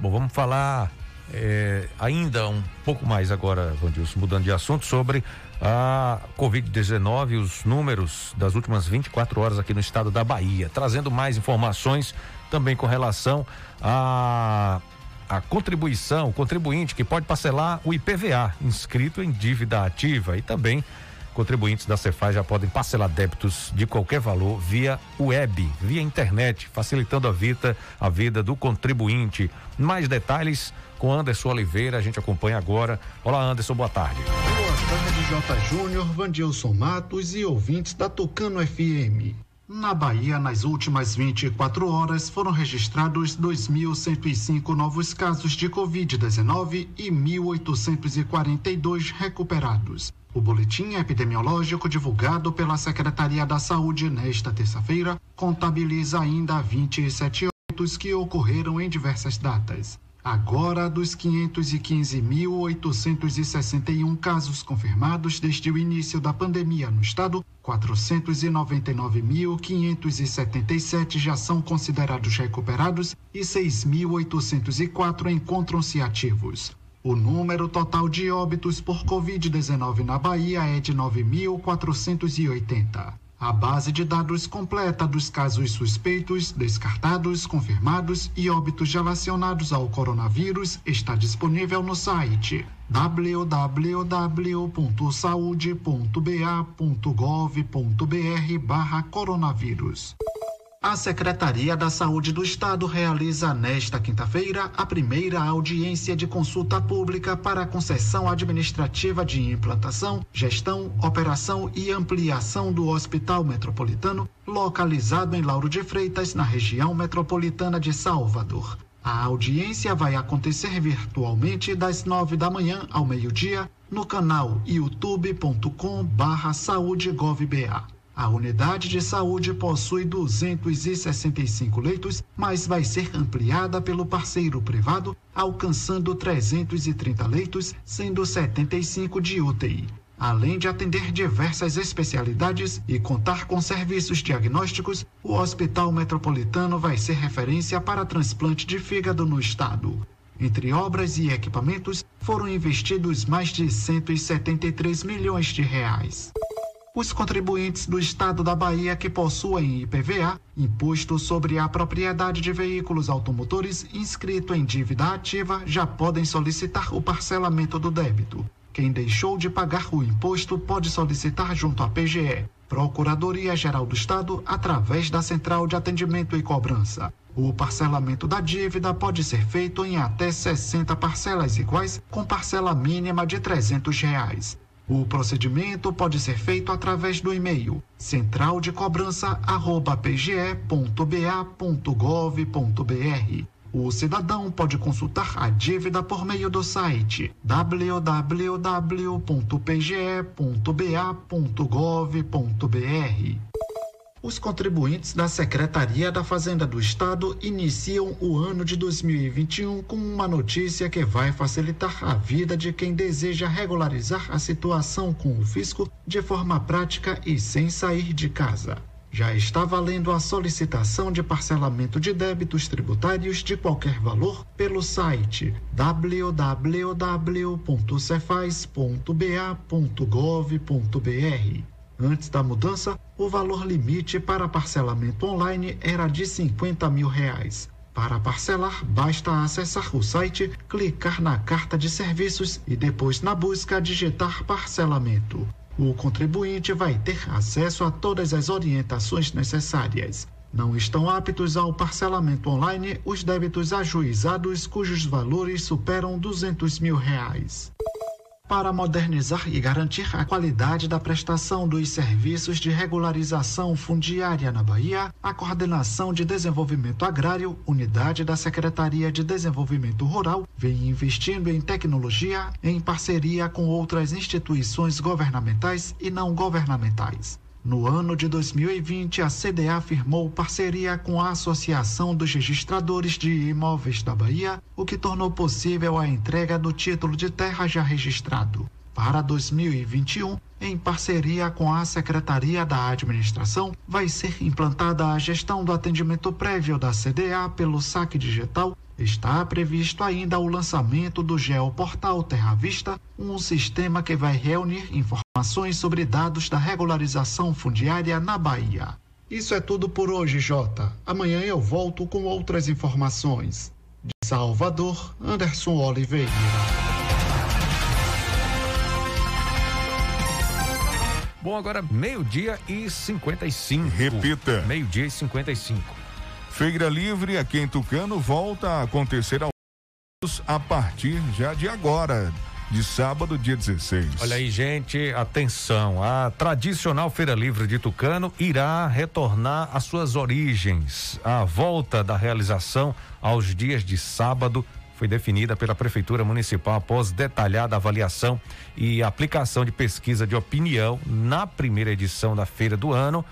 Bom, vamos falar é, ainda um pouco mais agora, Vandilson, mudando de assunto, sobre a Covid-19, os números das últimas 24 horas aqui no estado da Bahia, trazendo mais informações também com relação a a contribuição, o contribuinte que pode parcelar o IPVA inscrito em dívida ativa e também contribuintes da Cefaz já podem parcelar débitos de qualquer valor via web, via internet, facilitando a vida, a vida do contribuinte. Mais detalhes com Anderson Oliveira, a gente acompanha agora. Olá, Anderson, boa tarde. Boa tarde, J. Júnior, Vandilson Matos e ouvintes da Tucano FM. Na Bahia, nas últimas 24 horas, foram registrados 2.105 novos casos de Covid-19 e 1.842 recuperados. O boletim epidemiológico divulgado pela Secretaria da Saúde nesta terça-feira contabiliza ainda 27 óbitos que ocorreram em diversas datas. Agora, dos 515.861 casos confirmados desde o início da pandemia no estado, 499.577 já são considerados recuperados e 6.804 encontram-se ativos. O número total de óbitos por Covid-19 na Bahia é de 9.480. A base de dados completa dos casos suspeitos, descartados, confirmados e óbitos relacionados ao coronavírus está disponível no site www.saude.ba.gov.br/coronavírus. A Secretaria da Saúde do Estado realiza nesta quinta-feira a primeira audiência de consulta pública para a concessão administrativa de implantação, gestão, operação e ampliação do Hospital Metropolitano, localizado em Lauro de Freitas, na região metropolitana de Salvador. A audiência vai acontecer virtualmente das nove da manhã ao meio-dia no canal youtube.com/saudegovba. A unidade de saúde possui 265 leitos, mas vai ser ampliada pelo parceiro privado, alcançando 330 leitos, sendo 75 de UTI. Além de atender diversas especialidades e contar com serviços diagnósticos, o Hospital Metropolitano vai ser referência para transplante de fígado no estado. Entre obras e equipamentos, foram investidos mais de 173 milhões de reais. Os contribuintes do estado da Bahia que possuem IPVA, Imposto sobre a Propriedade de Veículos Automotores, inscrito em dívida ativa, já podem solicitar o parcelamento do débito. Quem deixou de pagar o imposto pode solicitar junto à PGE, Procuradoria-Geral do Estado, através da Central de Atendimento e Cobrança. O parcelamento da dívida pode ser feito em até 60 parcelas iguais, com parcela mínima de 300 reais. O procedimento pode ser feito através do e-mail centraldecobrança@pge.ba.gov.br. O cidadão pode consultar a dívida por meio do site www.pge.ba.gov.br. Os contribuintes da Secretaria da Fazenda do Estado iniciam o ano de 2021 com uma notícia que vai facilitar a vida de quem deseja regularizar a situação com o fisco de forma prática e sem sair de casa. Já está valendo a solicitação de parcelamento de débitos tributários de qualquer valor pelo site www.cefaz.ba.gov.br. Antes da mudança, o valor limite para parcelamento online era de 50 mil reais. Para parcelar, basta acessar o site, clicar na carta de serviços e depois na busca digitar parcelamento. O contribuinte vai ter acesso a todas as orientações necessárias. Não estão aptos ao parcelamento online os débitos ajuizados cujos valores superam 200 mil reais para modernizar e garantir a qualidade da prestação dos serviços de regularização fundiária na Bahia, a Coordenação de Desenvolvimento Agrário, unidade da Secretaria de Desenvolvimento Rural, vem investindo em tecnologia em parceria com outras instituições governamentais e não governamentais. No ano de 2020, a CDA firmou parceria com a Associação dos Registradores de Imóveis da Bahia, o que tornou possível a entrega do título de terra já registrado. Para 2021, em parceria com a Secretaria da Administração, vai ser implantada a gestão do atendimento prévio da CDA pelo saque digital Está previsto ainda o lançamento do Geoportal Terra Vista, um sistema que vai reunir informações sobre dados da regularização fundiária na Bahia. Isso é tudo por hoje, Jota. Amanhã eu volto com outras informações. De Salvador, Anderson Oliveira. Bom, agora meio-dia e 55. Repita. Meio-dia e 55. Feira Livre aqui em Tucano volta a acontecer a partir já de agora, de sábado, dia 16. Olha aí, gente, atenção. A tradicional Feira Livre de Tucano irá retornar às suas origens. A volta da realização aos dias de sábado foi definida pela Prefeitura Municipal após detalhada avaliação e aplicação de pesquisa de opinião na primeira edição da feira do ano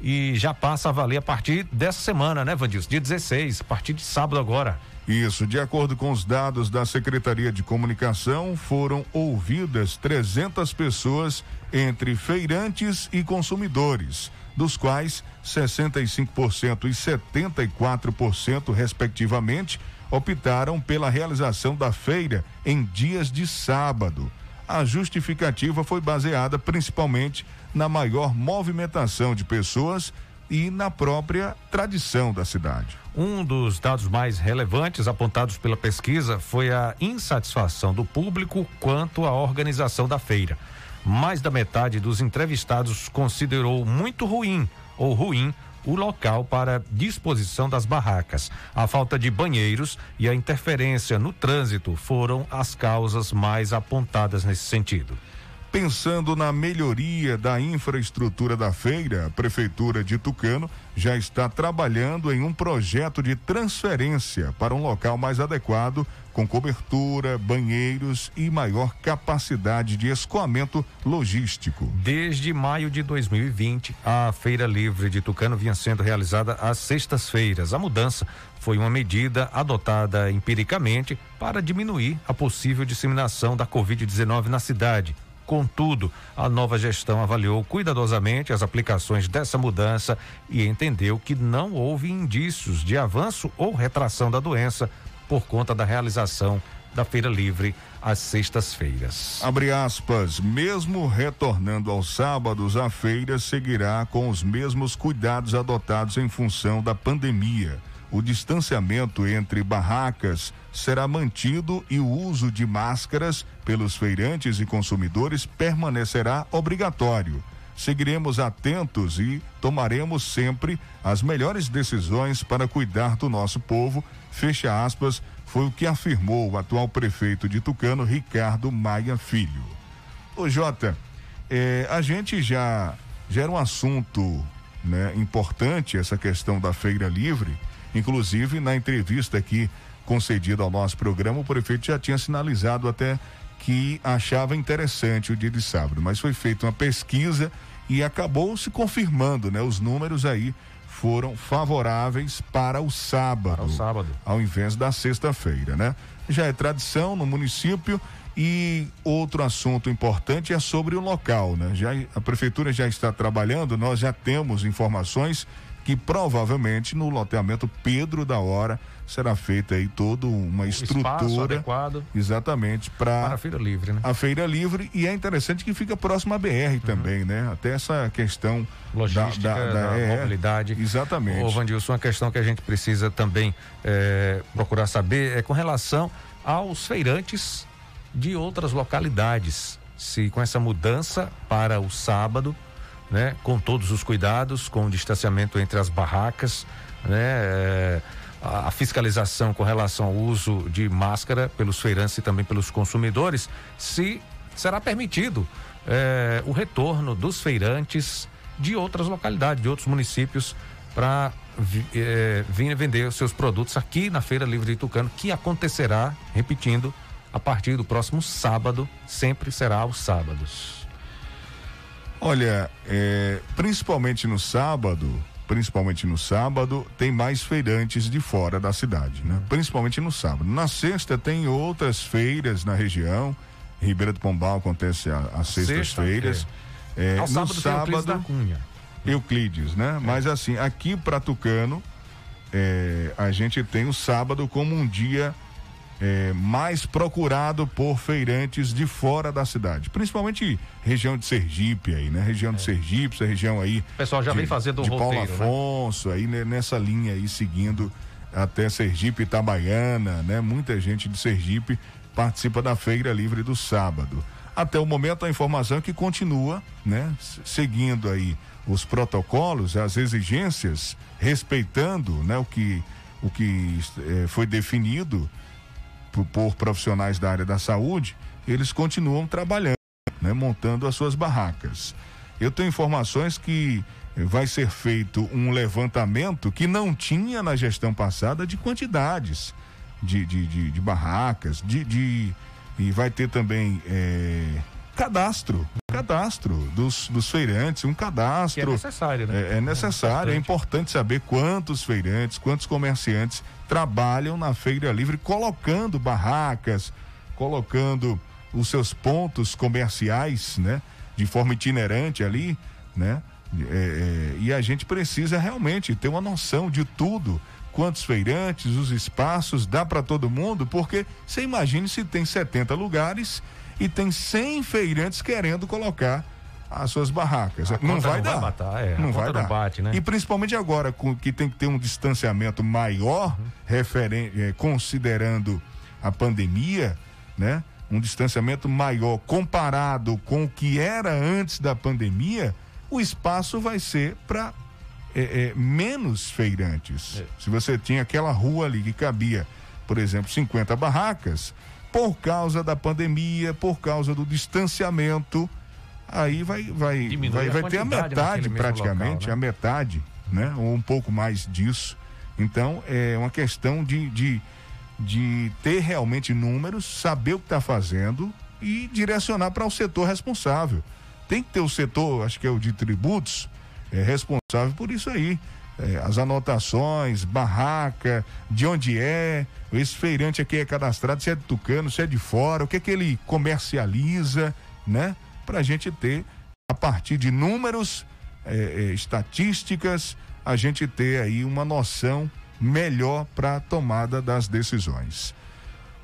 e já passa a valer a partir dessa semana, né, Vandilson? Dia 16, a partir de sábado agora. Isso, de acordo com os dados da Secretaria de Comunicação, foram ouvidas 300 pessoas entre feirantes e consumidores, dos quais 65% e 74%, respectivamente, optaram pela realização da feira em dias de sábado. A justificativa foi baseada principalmente na maior movimentação de pessoas e na própria tradição da cidade. Um dos dados mais relevantes apontados pela pesquisa foi a insatisfação do público quanto à organização da feira. Mais da metade dos entrevistados considerou muito ruim ou ruim o local para disposição das barracas. A falta de banheiros e a interferência no trânsito foram as causas mais apontadas nesse sentido. Pensando na melhoria da infraestrutura da feira, a Prefeitura de Tucano já está trabalhando em um projeto de transferência para um local mais adequado, com cobertura, banheiros e maior capacidade de escoamento logístico. Desde maio de 2020, a Feira Livre de Tucano vinha sendo realizada às sextas-feiras. A mudança foi uma medida adotada empiricamente para diminuir a possível disseminação da Covid-19 na cidade Contudo, a nova gestão avaliou cuidadosamente as aplicações dessa mudança e entendeu que não houve indícios de avanço ou retração da doença por conta da realização da Feira Livre às sextas-feiras. Abre aspas, mesmo retornando aos sábados, a feira seguirá com os mesmos cuidados adotados em função da pandemia o distanciamento entre barracas será mantido e o uso de máscaras pelos feirantes e consumidores permanecerá obrigatório. Seguiremos atentos e tomaremos sempre as melhores decisões para cuidar do nosso povo. Fecha aspas, foi o que afirmou o atual prefeito de Tucano, Ricardo Maia Filho. Ô Jota, eh, a gente já, já era um assunto né, importante essa questão da feira livre Inclusive, na entrevista aqui concedida ao nosso programa, o prefeito já tinha sinalizado até que achava interessante o dia de sábado, mas foi feita uma pesquisa e acabou se confirmando, né? Os números aí foram favoráveis para o sábado, para o sábado. ao invés da sexta-feira, né? Já é tradição no município e outro assunto importante é sobre o local, né? Já a prefeitura já está trabalhando, nós já temos informações que provavelmente no loteamento Pedro da Hora será feita aí toda uma o estrutura adequado exatamente para a feira livre, né? A feira livre e é interessante que fica próximo à BR uhum. também, né? Até essa questão logística, da, da, da, da é, mobilidade. Exatamente. Ô, Vandilson, uma questão que a gente precisa também é, procurar saber é com relação aos feirantes de outras localidades. Se com essa mudança para o sábado né? Com todos os cuidados, com o distanciamento entre as barracas, né? É, a, fiscalização com relação ao uso de máscara pelos feirantes e também pelos consumidores, se será permitido é, o retorno dos feirantes de outras localidades, de outros municípios, para é, vir vender os seus produtos aqui na Feira Livre de Tucano, que acontecerá, repetindo, a partir do próximo sábado, sempre será aos sábados. Olha, é, principalmente no sábado, principalmente no sábado, tem mais feirantes de fora da cidade, né? Principalmente no sábado. Na sexta tem outras feiras na região. Ribeira do Pombal acontece às sextas-feiras. É. É, no sábado, sábado da Cunha. Euclides, né? É. Mas assim, aqui para Tucano, é, a gente tem o sábado como um dia é, mais procurado por feirantes de fora da cidade, principalmente região de Sergipe aí, né? Região de é. Sergipe, essa região aí. O pessoal já de, vem fazendo de roteiro, Paulo né? Afonso, né? aí né, nessa linha aí seguindo até Sergipe Itabaiana, né? Muita gente de Sergipe participa da Feira Livre do sábado. Até o momento a informação é que continua, né? Seguindo aí os protocolos, as exigências, respeitando, né? O que o que eh, foi definido por, profissionais da área da saúde, eles continuam trabalhando, né, montando as suas barracas. Eu tenho informações que vai ser feito um levantamento que não tinha na gestão passada de quantidades de, de, de, de barracas, de, de, e vai ter também é, cadastro, cadastro dos, dos feirantes, um cadastro. Que é necessário, né? É, é necessário, é, é importante saber quantos feirantes, quantos comerciantes trabalham na feira livre, colocando barracas, colocando os seus pontos comerciais, né? De forma itinerante ali, né? É, é, e a gente precisa realmente ter uma noção de tudo. Quantos feirantes, os espaços, dá para todo mundo, porque você imagine se tem 70 lugares e tem 100 feirantes querendo colocar as suas barracas. Não vai, não dar. Vai batar, é, não vai dar. Não bate, né? E principalmente agora, com, que tem que ter um distanciamento maior, uhum. referen é, considerando a pandemia, né? Um distanciamento maior comparado com o que era antes da pandemia, o espaço vai ser para é, é, menos feirantes. É. Se você tinha aquela rua ali que cabia, por exemplo, 50 barracas, por causa da pandemia, por causa do distanciamento, aí vai vai vai, vai ter a metade praticamente, local, né? a metade, né? Ou um pouco mais disso. Então é uma questão de, de, de ter realmente números, saber o que está fazendo e direcionar para o setor responsável. Tem que ter o setor, acho que é o de tributos, é responsável por isso aí é, as anotações, barraca, de onde é, esse feirante aqui é cadastrado, se é de Tucano, se é de fora, o que é que ele comercializa, né? Para a gente ter, a partir de números, é, estatísticas, a gente ter aí uma noção melhor para a tomada das decisões.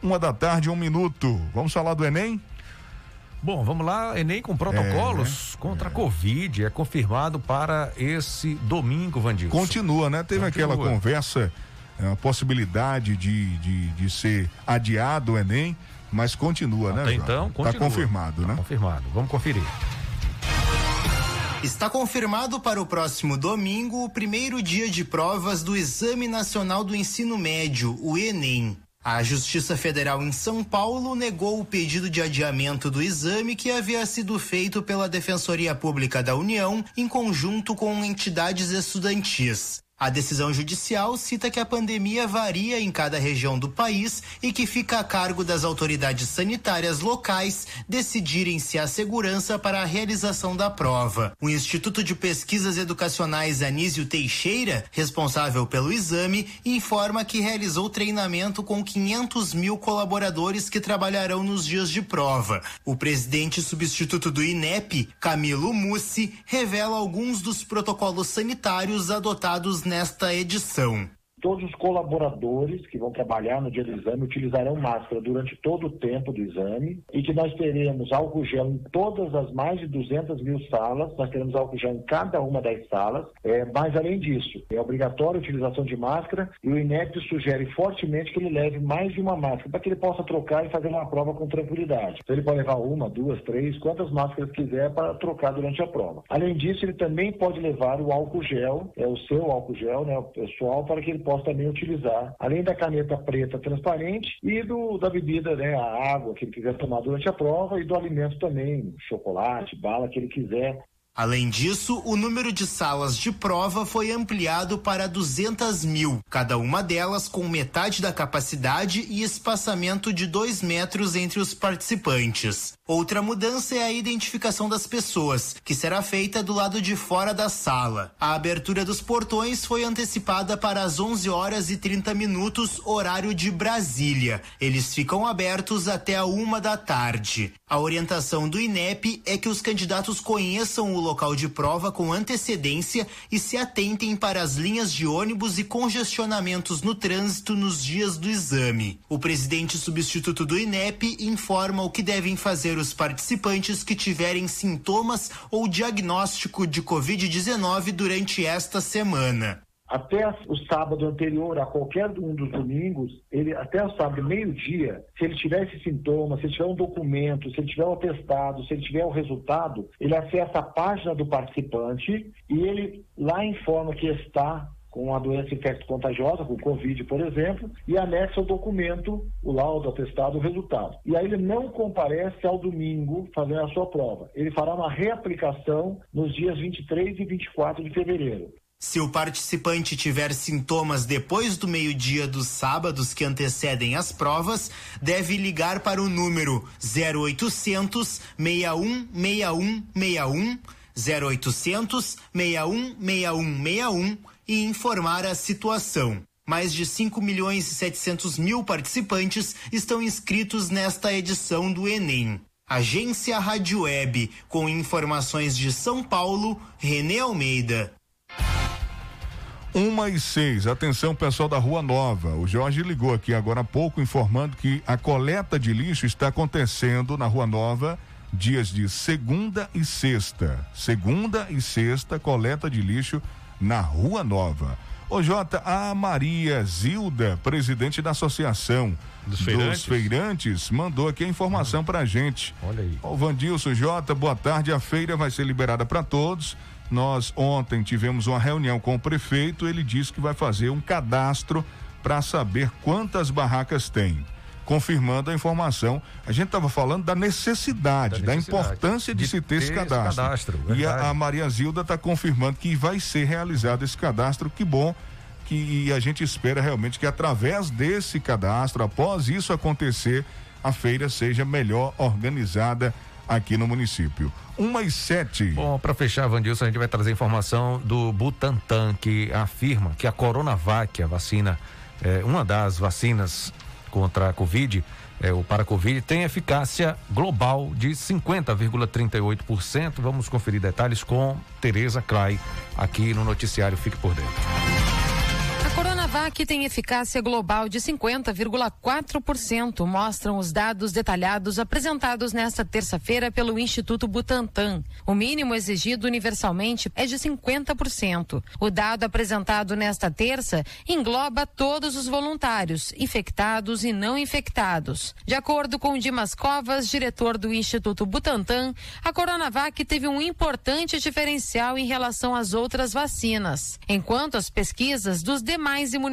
Uma da tarde, um minuto. Vamos falar do Enem? Bom, vamos lá, Enem com protocolos é, contra é. a Covid, é confirmado para esse domingo, Vandilson. Continua, né? Teve Continua. aquela conversa, é, a possibilidade de, de, de ser adiado o Enem, mas continua, Até né? Então, continua. Tá confirmado, tá né? confirmado, vamos conferir. Está confirmado para o próximo domingo o primeiro dia de provas do Exame Nacional do Ensino Médio, o Enem. A Justiça Federal em São Paulo negou o pedido de adiamento do exame que havia sido feito pela Defensoria Pública da União em conjunto com entidades estudantis. A decisão judicial cita que a pandemia varia em cada região do país e que fica a cargo das autoridades sanitárias locais decidirem se há segurança para a realização da prova. O Instituto de Pesquisas Educacionais Anísio Teixeira, responsável pelo exame, informa que realizou treinamento com 500 mil colaboradores que trabalharão nos dias de prova. O presidente substituto do INEP, Camilo Mussi, revela alguns dos protocolos sanitários adotados nesta edição todos os colaboradores que vão trabalhar no dia do exame utilizarão máscara durante todo o tempo do exame e que nós teremos álcool gel em todas as mais de 200 mil salas, nós teremos álcool gel em cada uma das salas, é, mas além disso, é obrigatória a utilização de máscara e o INEP sugere fortemente que ele leve mais de uma máscara para que ele possa trocar e fazer uma prova com tranquilidade. Então ele pode levar uma, duas, três, quantas máscaras quiser para trocar durante a prova. Além disso, ele também pode levar o álcool gel, é o seu álcool gel, né, o pessoal, para que ele possa posso também utilizar, além da caneta preta transparente e do, da bebida, né, a água que ele quiser tomar durante a prova e do alimento também, chocolate, bala que ele quiser Além disso, o número de salas de prova foi ampliado para 200 mil, cada uma delas com metade da capacidade e espaçamento de dois metros entre os participantes. Outra mudança é a identificação das pessoas, que será feita do lado de fora da sala. A abertura dos portões foi antecipada para as 11 horas e 30 minutos, horário de Brasília. Eles ficam abertos até a uma da tarde. A orientação do INEP é que os candidatos conheçam o local de prova com antecedência e se atentem para as linhas de ônibus e congestionamentos no trânsito nos dias do exame. O presidente substituto do INEP informa o que devem fazer os participantes que tiverem sintomas ou diagnóstico de Covid-19 durante esta semana. Até o sábado anterior a qualquer um dos domingos, ele até o sábado meio-dia, se ele tiver esse sintoma, se ele tiver um documento, se ele tiver um atestado, se ele tiver o um resultado, ele acessa a página do participante e ele lá informa que está com a doença infecto-contagiosa, com Covid, por exemplo, e anexa o documento, o laudo, o atestado, o resultado. E aí ele não comparece ao domingo fazendo a sua prova. Ele fará uma reaplicação nos dias 23 e 24 de fevereiro. Se o participante tiver sintomas depois do meio-dia dos sábados que antecedem as provas, deve ligar para o número 0800 61 61 61 0800 61 61 61 e informar a situação. Mais de 5 milhões e 700 mil participantes estão inscritos nesta edição do Enem. Agência Rádio Web, com informações de São Paulo, Renê Almeida. Uma e seis. Atenção, pessoal da Rua Nova. O Jorge ligou aqui agora há pouco informando que a coleta de lixo está acontecendo na Rua Nova dias de segunda e sexta. Segunda e sexta, coleta de lixo na Rua Nova. Ô Jota, a Maria Zilda, presidente da Associação dos Feirantes, dos feirantes mandou aqui a informação Ah. pra gente. Olha aí. O Vandilson Jota, boa tarde. A feira vai ser liberada para todos. Nós ontem tivemos uma reunião com o prefeito. Ele disse que vai fazer um cadastro para saber quantas barracas tem. Confirmando a informação, a gente estava falando da necessidade, da, Da necessidade importância de, de se ter esse ter esse cadastro. cadastro, e a, a Maria Zilda está confirmando que vai ser realizado esse cadastro. Que bom que e a gente espera realmente que através desse cadastro, após isso acontecer, a feira seja melhor organizada aqui no município. Uma e sete. Bom, para fechar, Vandilson, a gente vai trazer informação do Butantan, que afirma que a Coronavac, a vacina, é, uma das vacinas contra a Covid, é, o para a Covid, tem eficácia global de 50,38%. Vamos conferir detalhes com Tereza Clay aqui no noticiário Fique por Dentro. Coronavac tem eficácia global de 50,4%, mostram os dados detalhados apresentados nesta terça-feira pelo Instituto Butantan. O mínimo exigido universalmente é de 50%. O dado apresentado nesta terça engloba todos os voluntários, infectados e não infectados. De acordo com Dimas Covas, diretor do Instituto Butantan, a Coronavac teve um importante diferencial em relação às outras vacinas. Enquanto as pesquisas dos demais imunizantes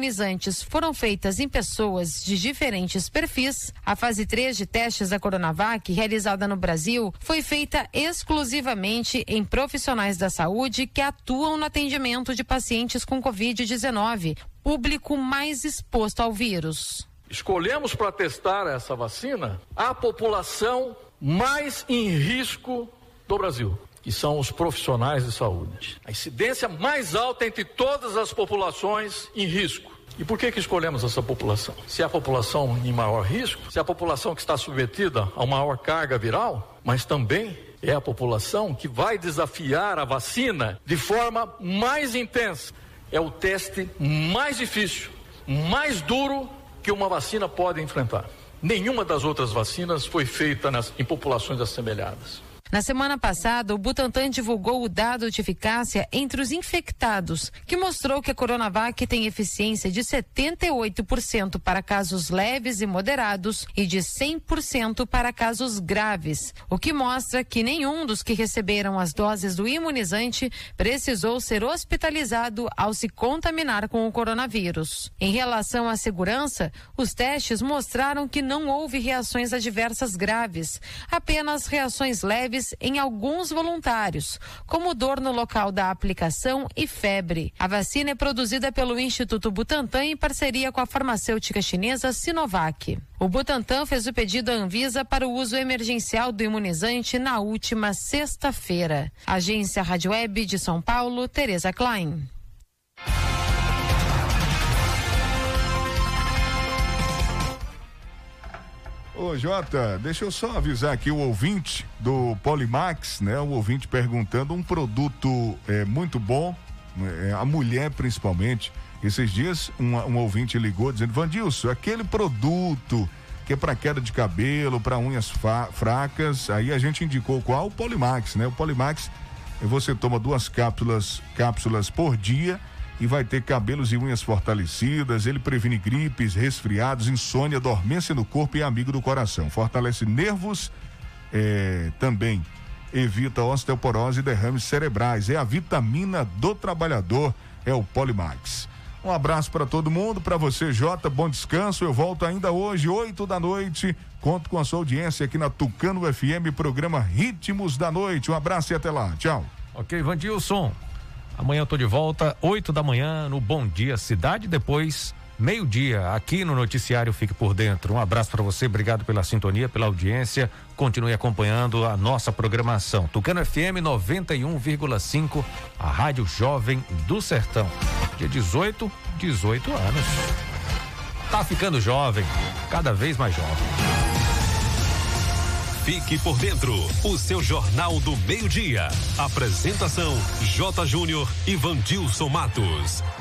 foram feitas em pessoas de diferentes perfis, a fase 3 de testes da Coronavac, realizada no Brasil, foi feita exclusivamente em profissionais da saúde que atuam no atendimento de pacientes com Covid-19, público mais exposto ao vírus. Escolhemos para testar essa vacina a população mais em risco do Brasil, que são os profissionais de saúde. A incidência mais alta entre todas as populações em risco. E por que que escolhemos essa população? Se é a população em maior risco, se é a população que está submetida a maior carga viral, mas também é a população que vai desafiar a vacina de forma mais intensa. É o teste mais difícil, mais duro que uma vacina pode enfrentar. Nenhuma das outras vacinas foi feita nas, em populações assemelhadas. Na semana passada, o Butantan divulgou o dado de eficácia entre os infectados, que mostrou que a Coronavac tem eficiência de 78% para casos leves e moderados e de 100% para casos graves, o que mostra que nenhum dos que receberam as doses do imunizante precisou ser hospitalizado ao se contaminar com o coronavírus. Em relação à segurança, os testes mostraram que não houve reações adversas graves, apenas reações leves em alguns voluntários, como dor no local da aplicação e febre. A vacina é produzida pelo Instituto Butantan em parceria com a farmacêutica chinesa Sinovac. O Butantan fez o pedido à Anvisa para o uso emergencial do imunizante na última sexta-feira. Agência Rádio Web de São Paulo, Tereza Klein. Ô Jota, deixa eu só avisar aqui o ouvinte do Polimax, né? O ouvinte perguntando um produto é, muito bom, é, a mulher principalmente. Esses dias um, um ouvinte ligou dizendo, Vandilson, aquele produto que é para queda de cabelo, para unhas fracas, aí a gente indicou qual? O Polimax, né? O Polimax, você toma duas cápsulas, cápsulas por dia e vai ter cabelos e unhas fortalecidas. Ele previne gripes, resfriados, insônia, dormência no corpo e amigo do coração. Fortalece nervos, é, também evita osteoporose e derrames cerebrais. É a vitamina do trabalhador, é o Polimax. Um abraço para todo mundo, para você, Jota. Bom descanso. Eu volto ainda hoje, 8 da noite. Conto com a sua audiência aqui na Tucano FM, programa Ritmos da Noite. Um abraço e até lá. Tchau. Ok, Vandilson. Amanhã eu tô de volta, 8 da manhã, no Bom Dia Cidade, depois meio-dia, aqui no Noticiário Fique por Dentro. Um abraço para você, obrigado pela sintonia, pela audiência. Continue acompanhando a nossa programação. Tucano FM 91,5, a Rádio Jovem do Sertão. Dia 18, 18 anos. Tá ficando jovem, cada vez mais jovem. Fique por dentro, o seu Jornal do Meio-Dia. Apresentação: J. Júnior e Vandilson Matos.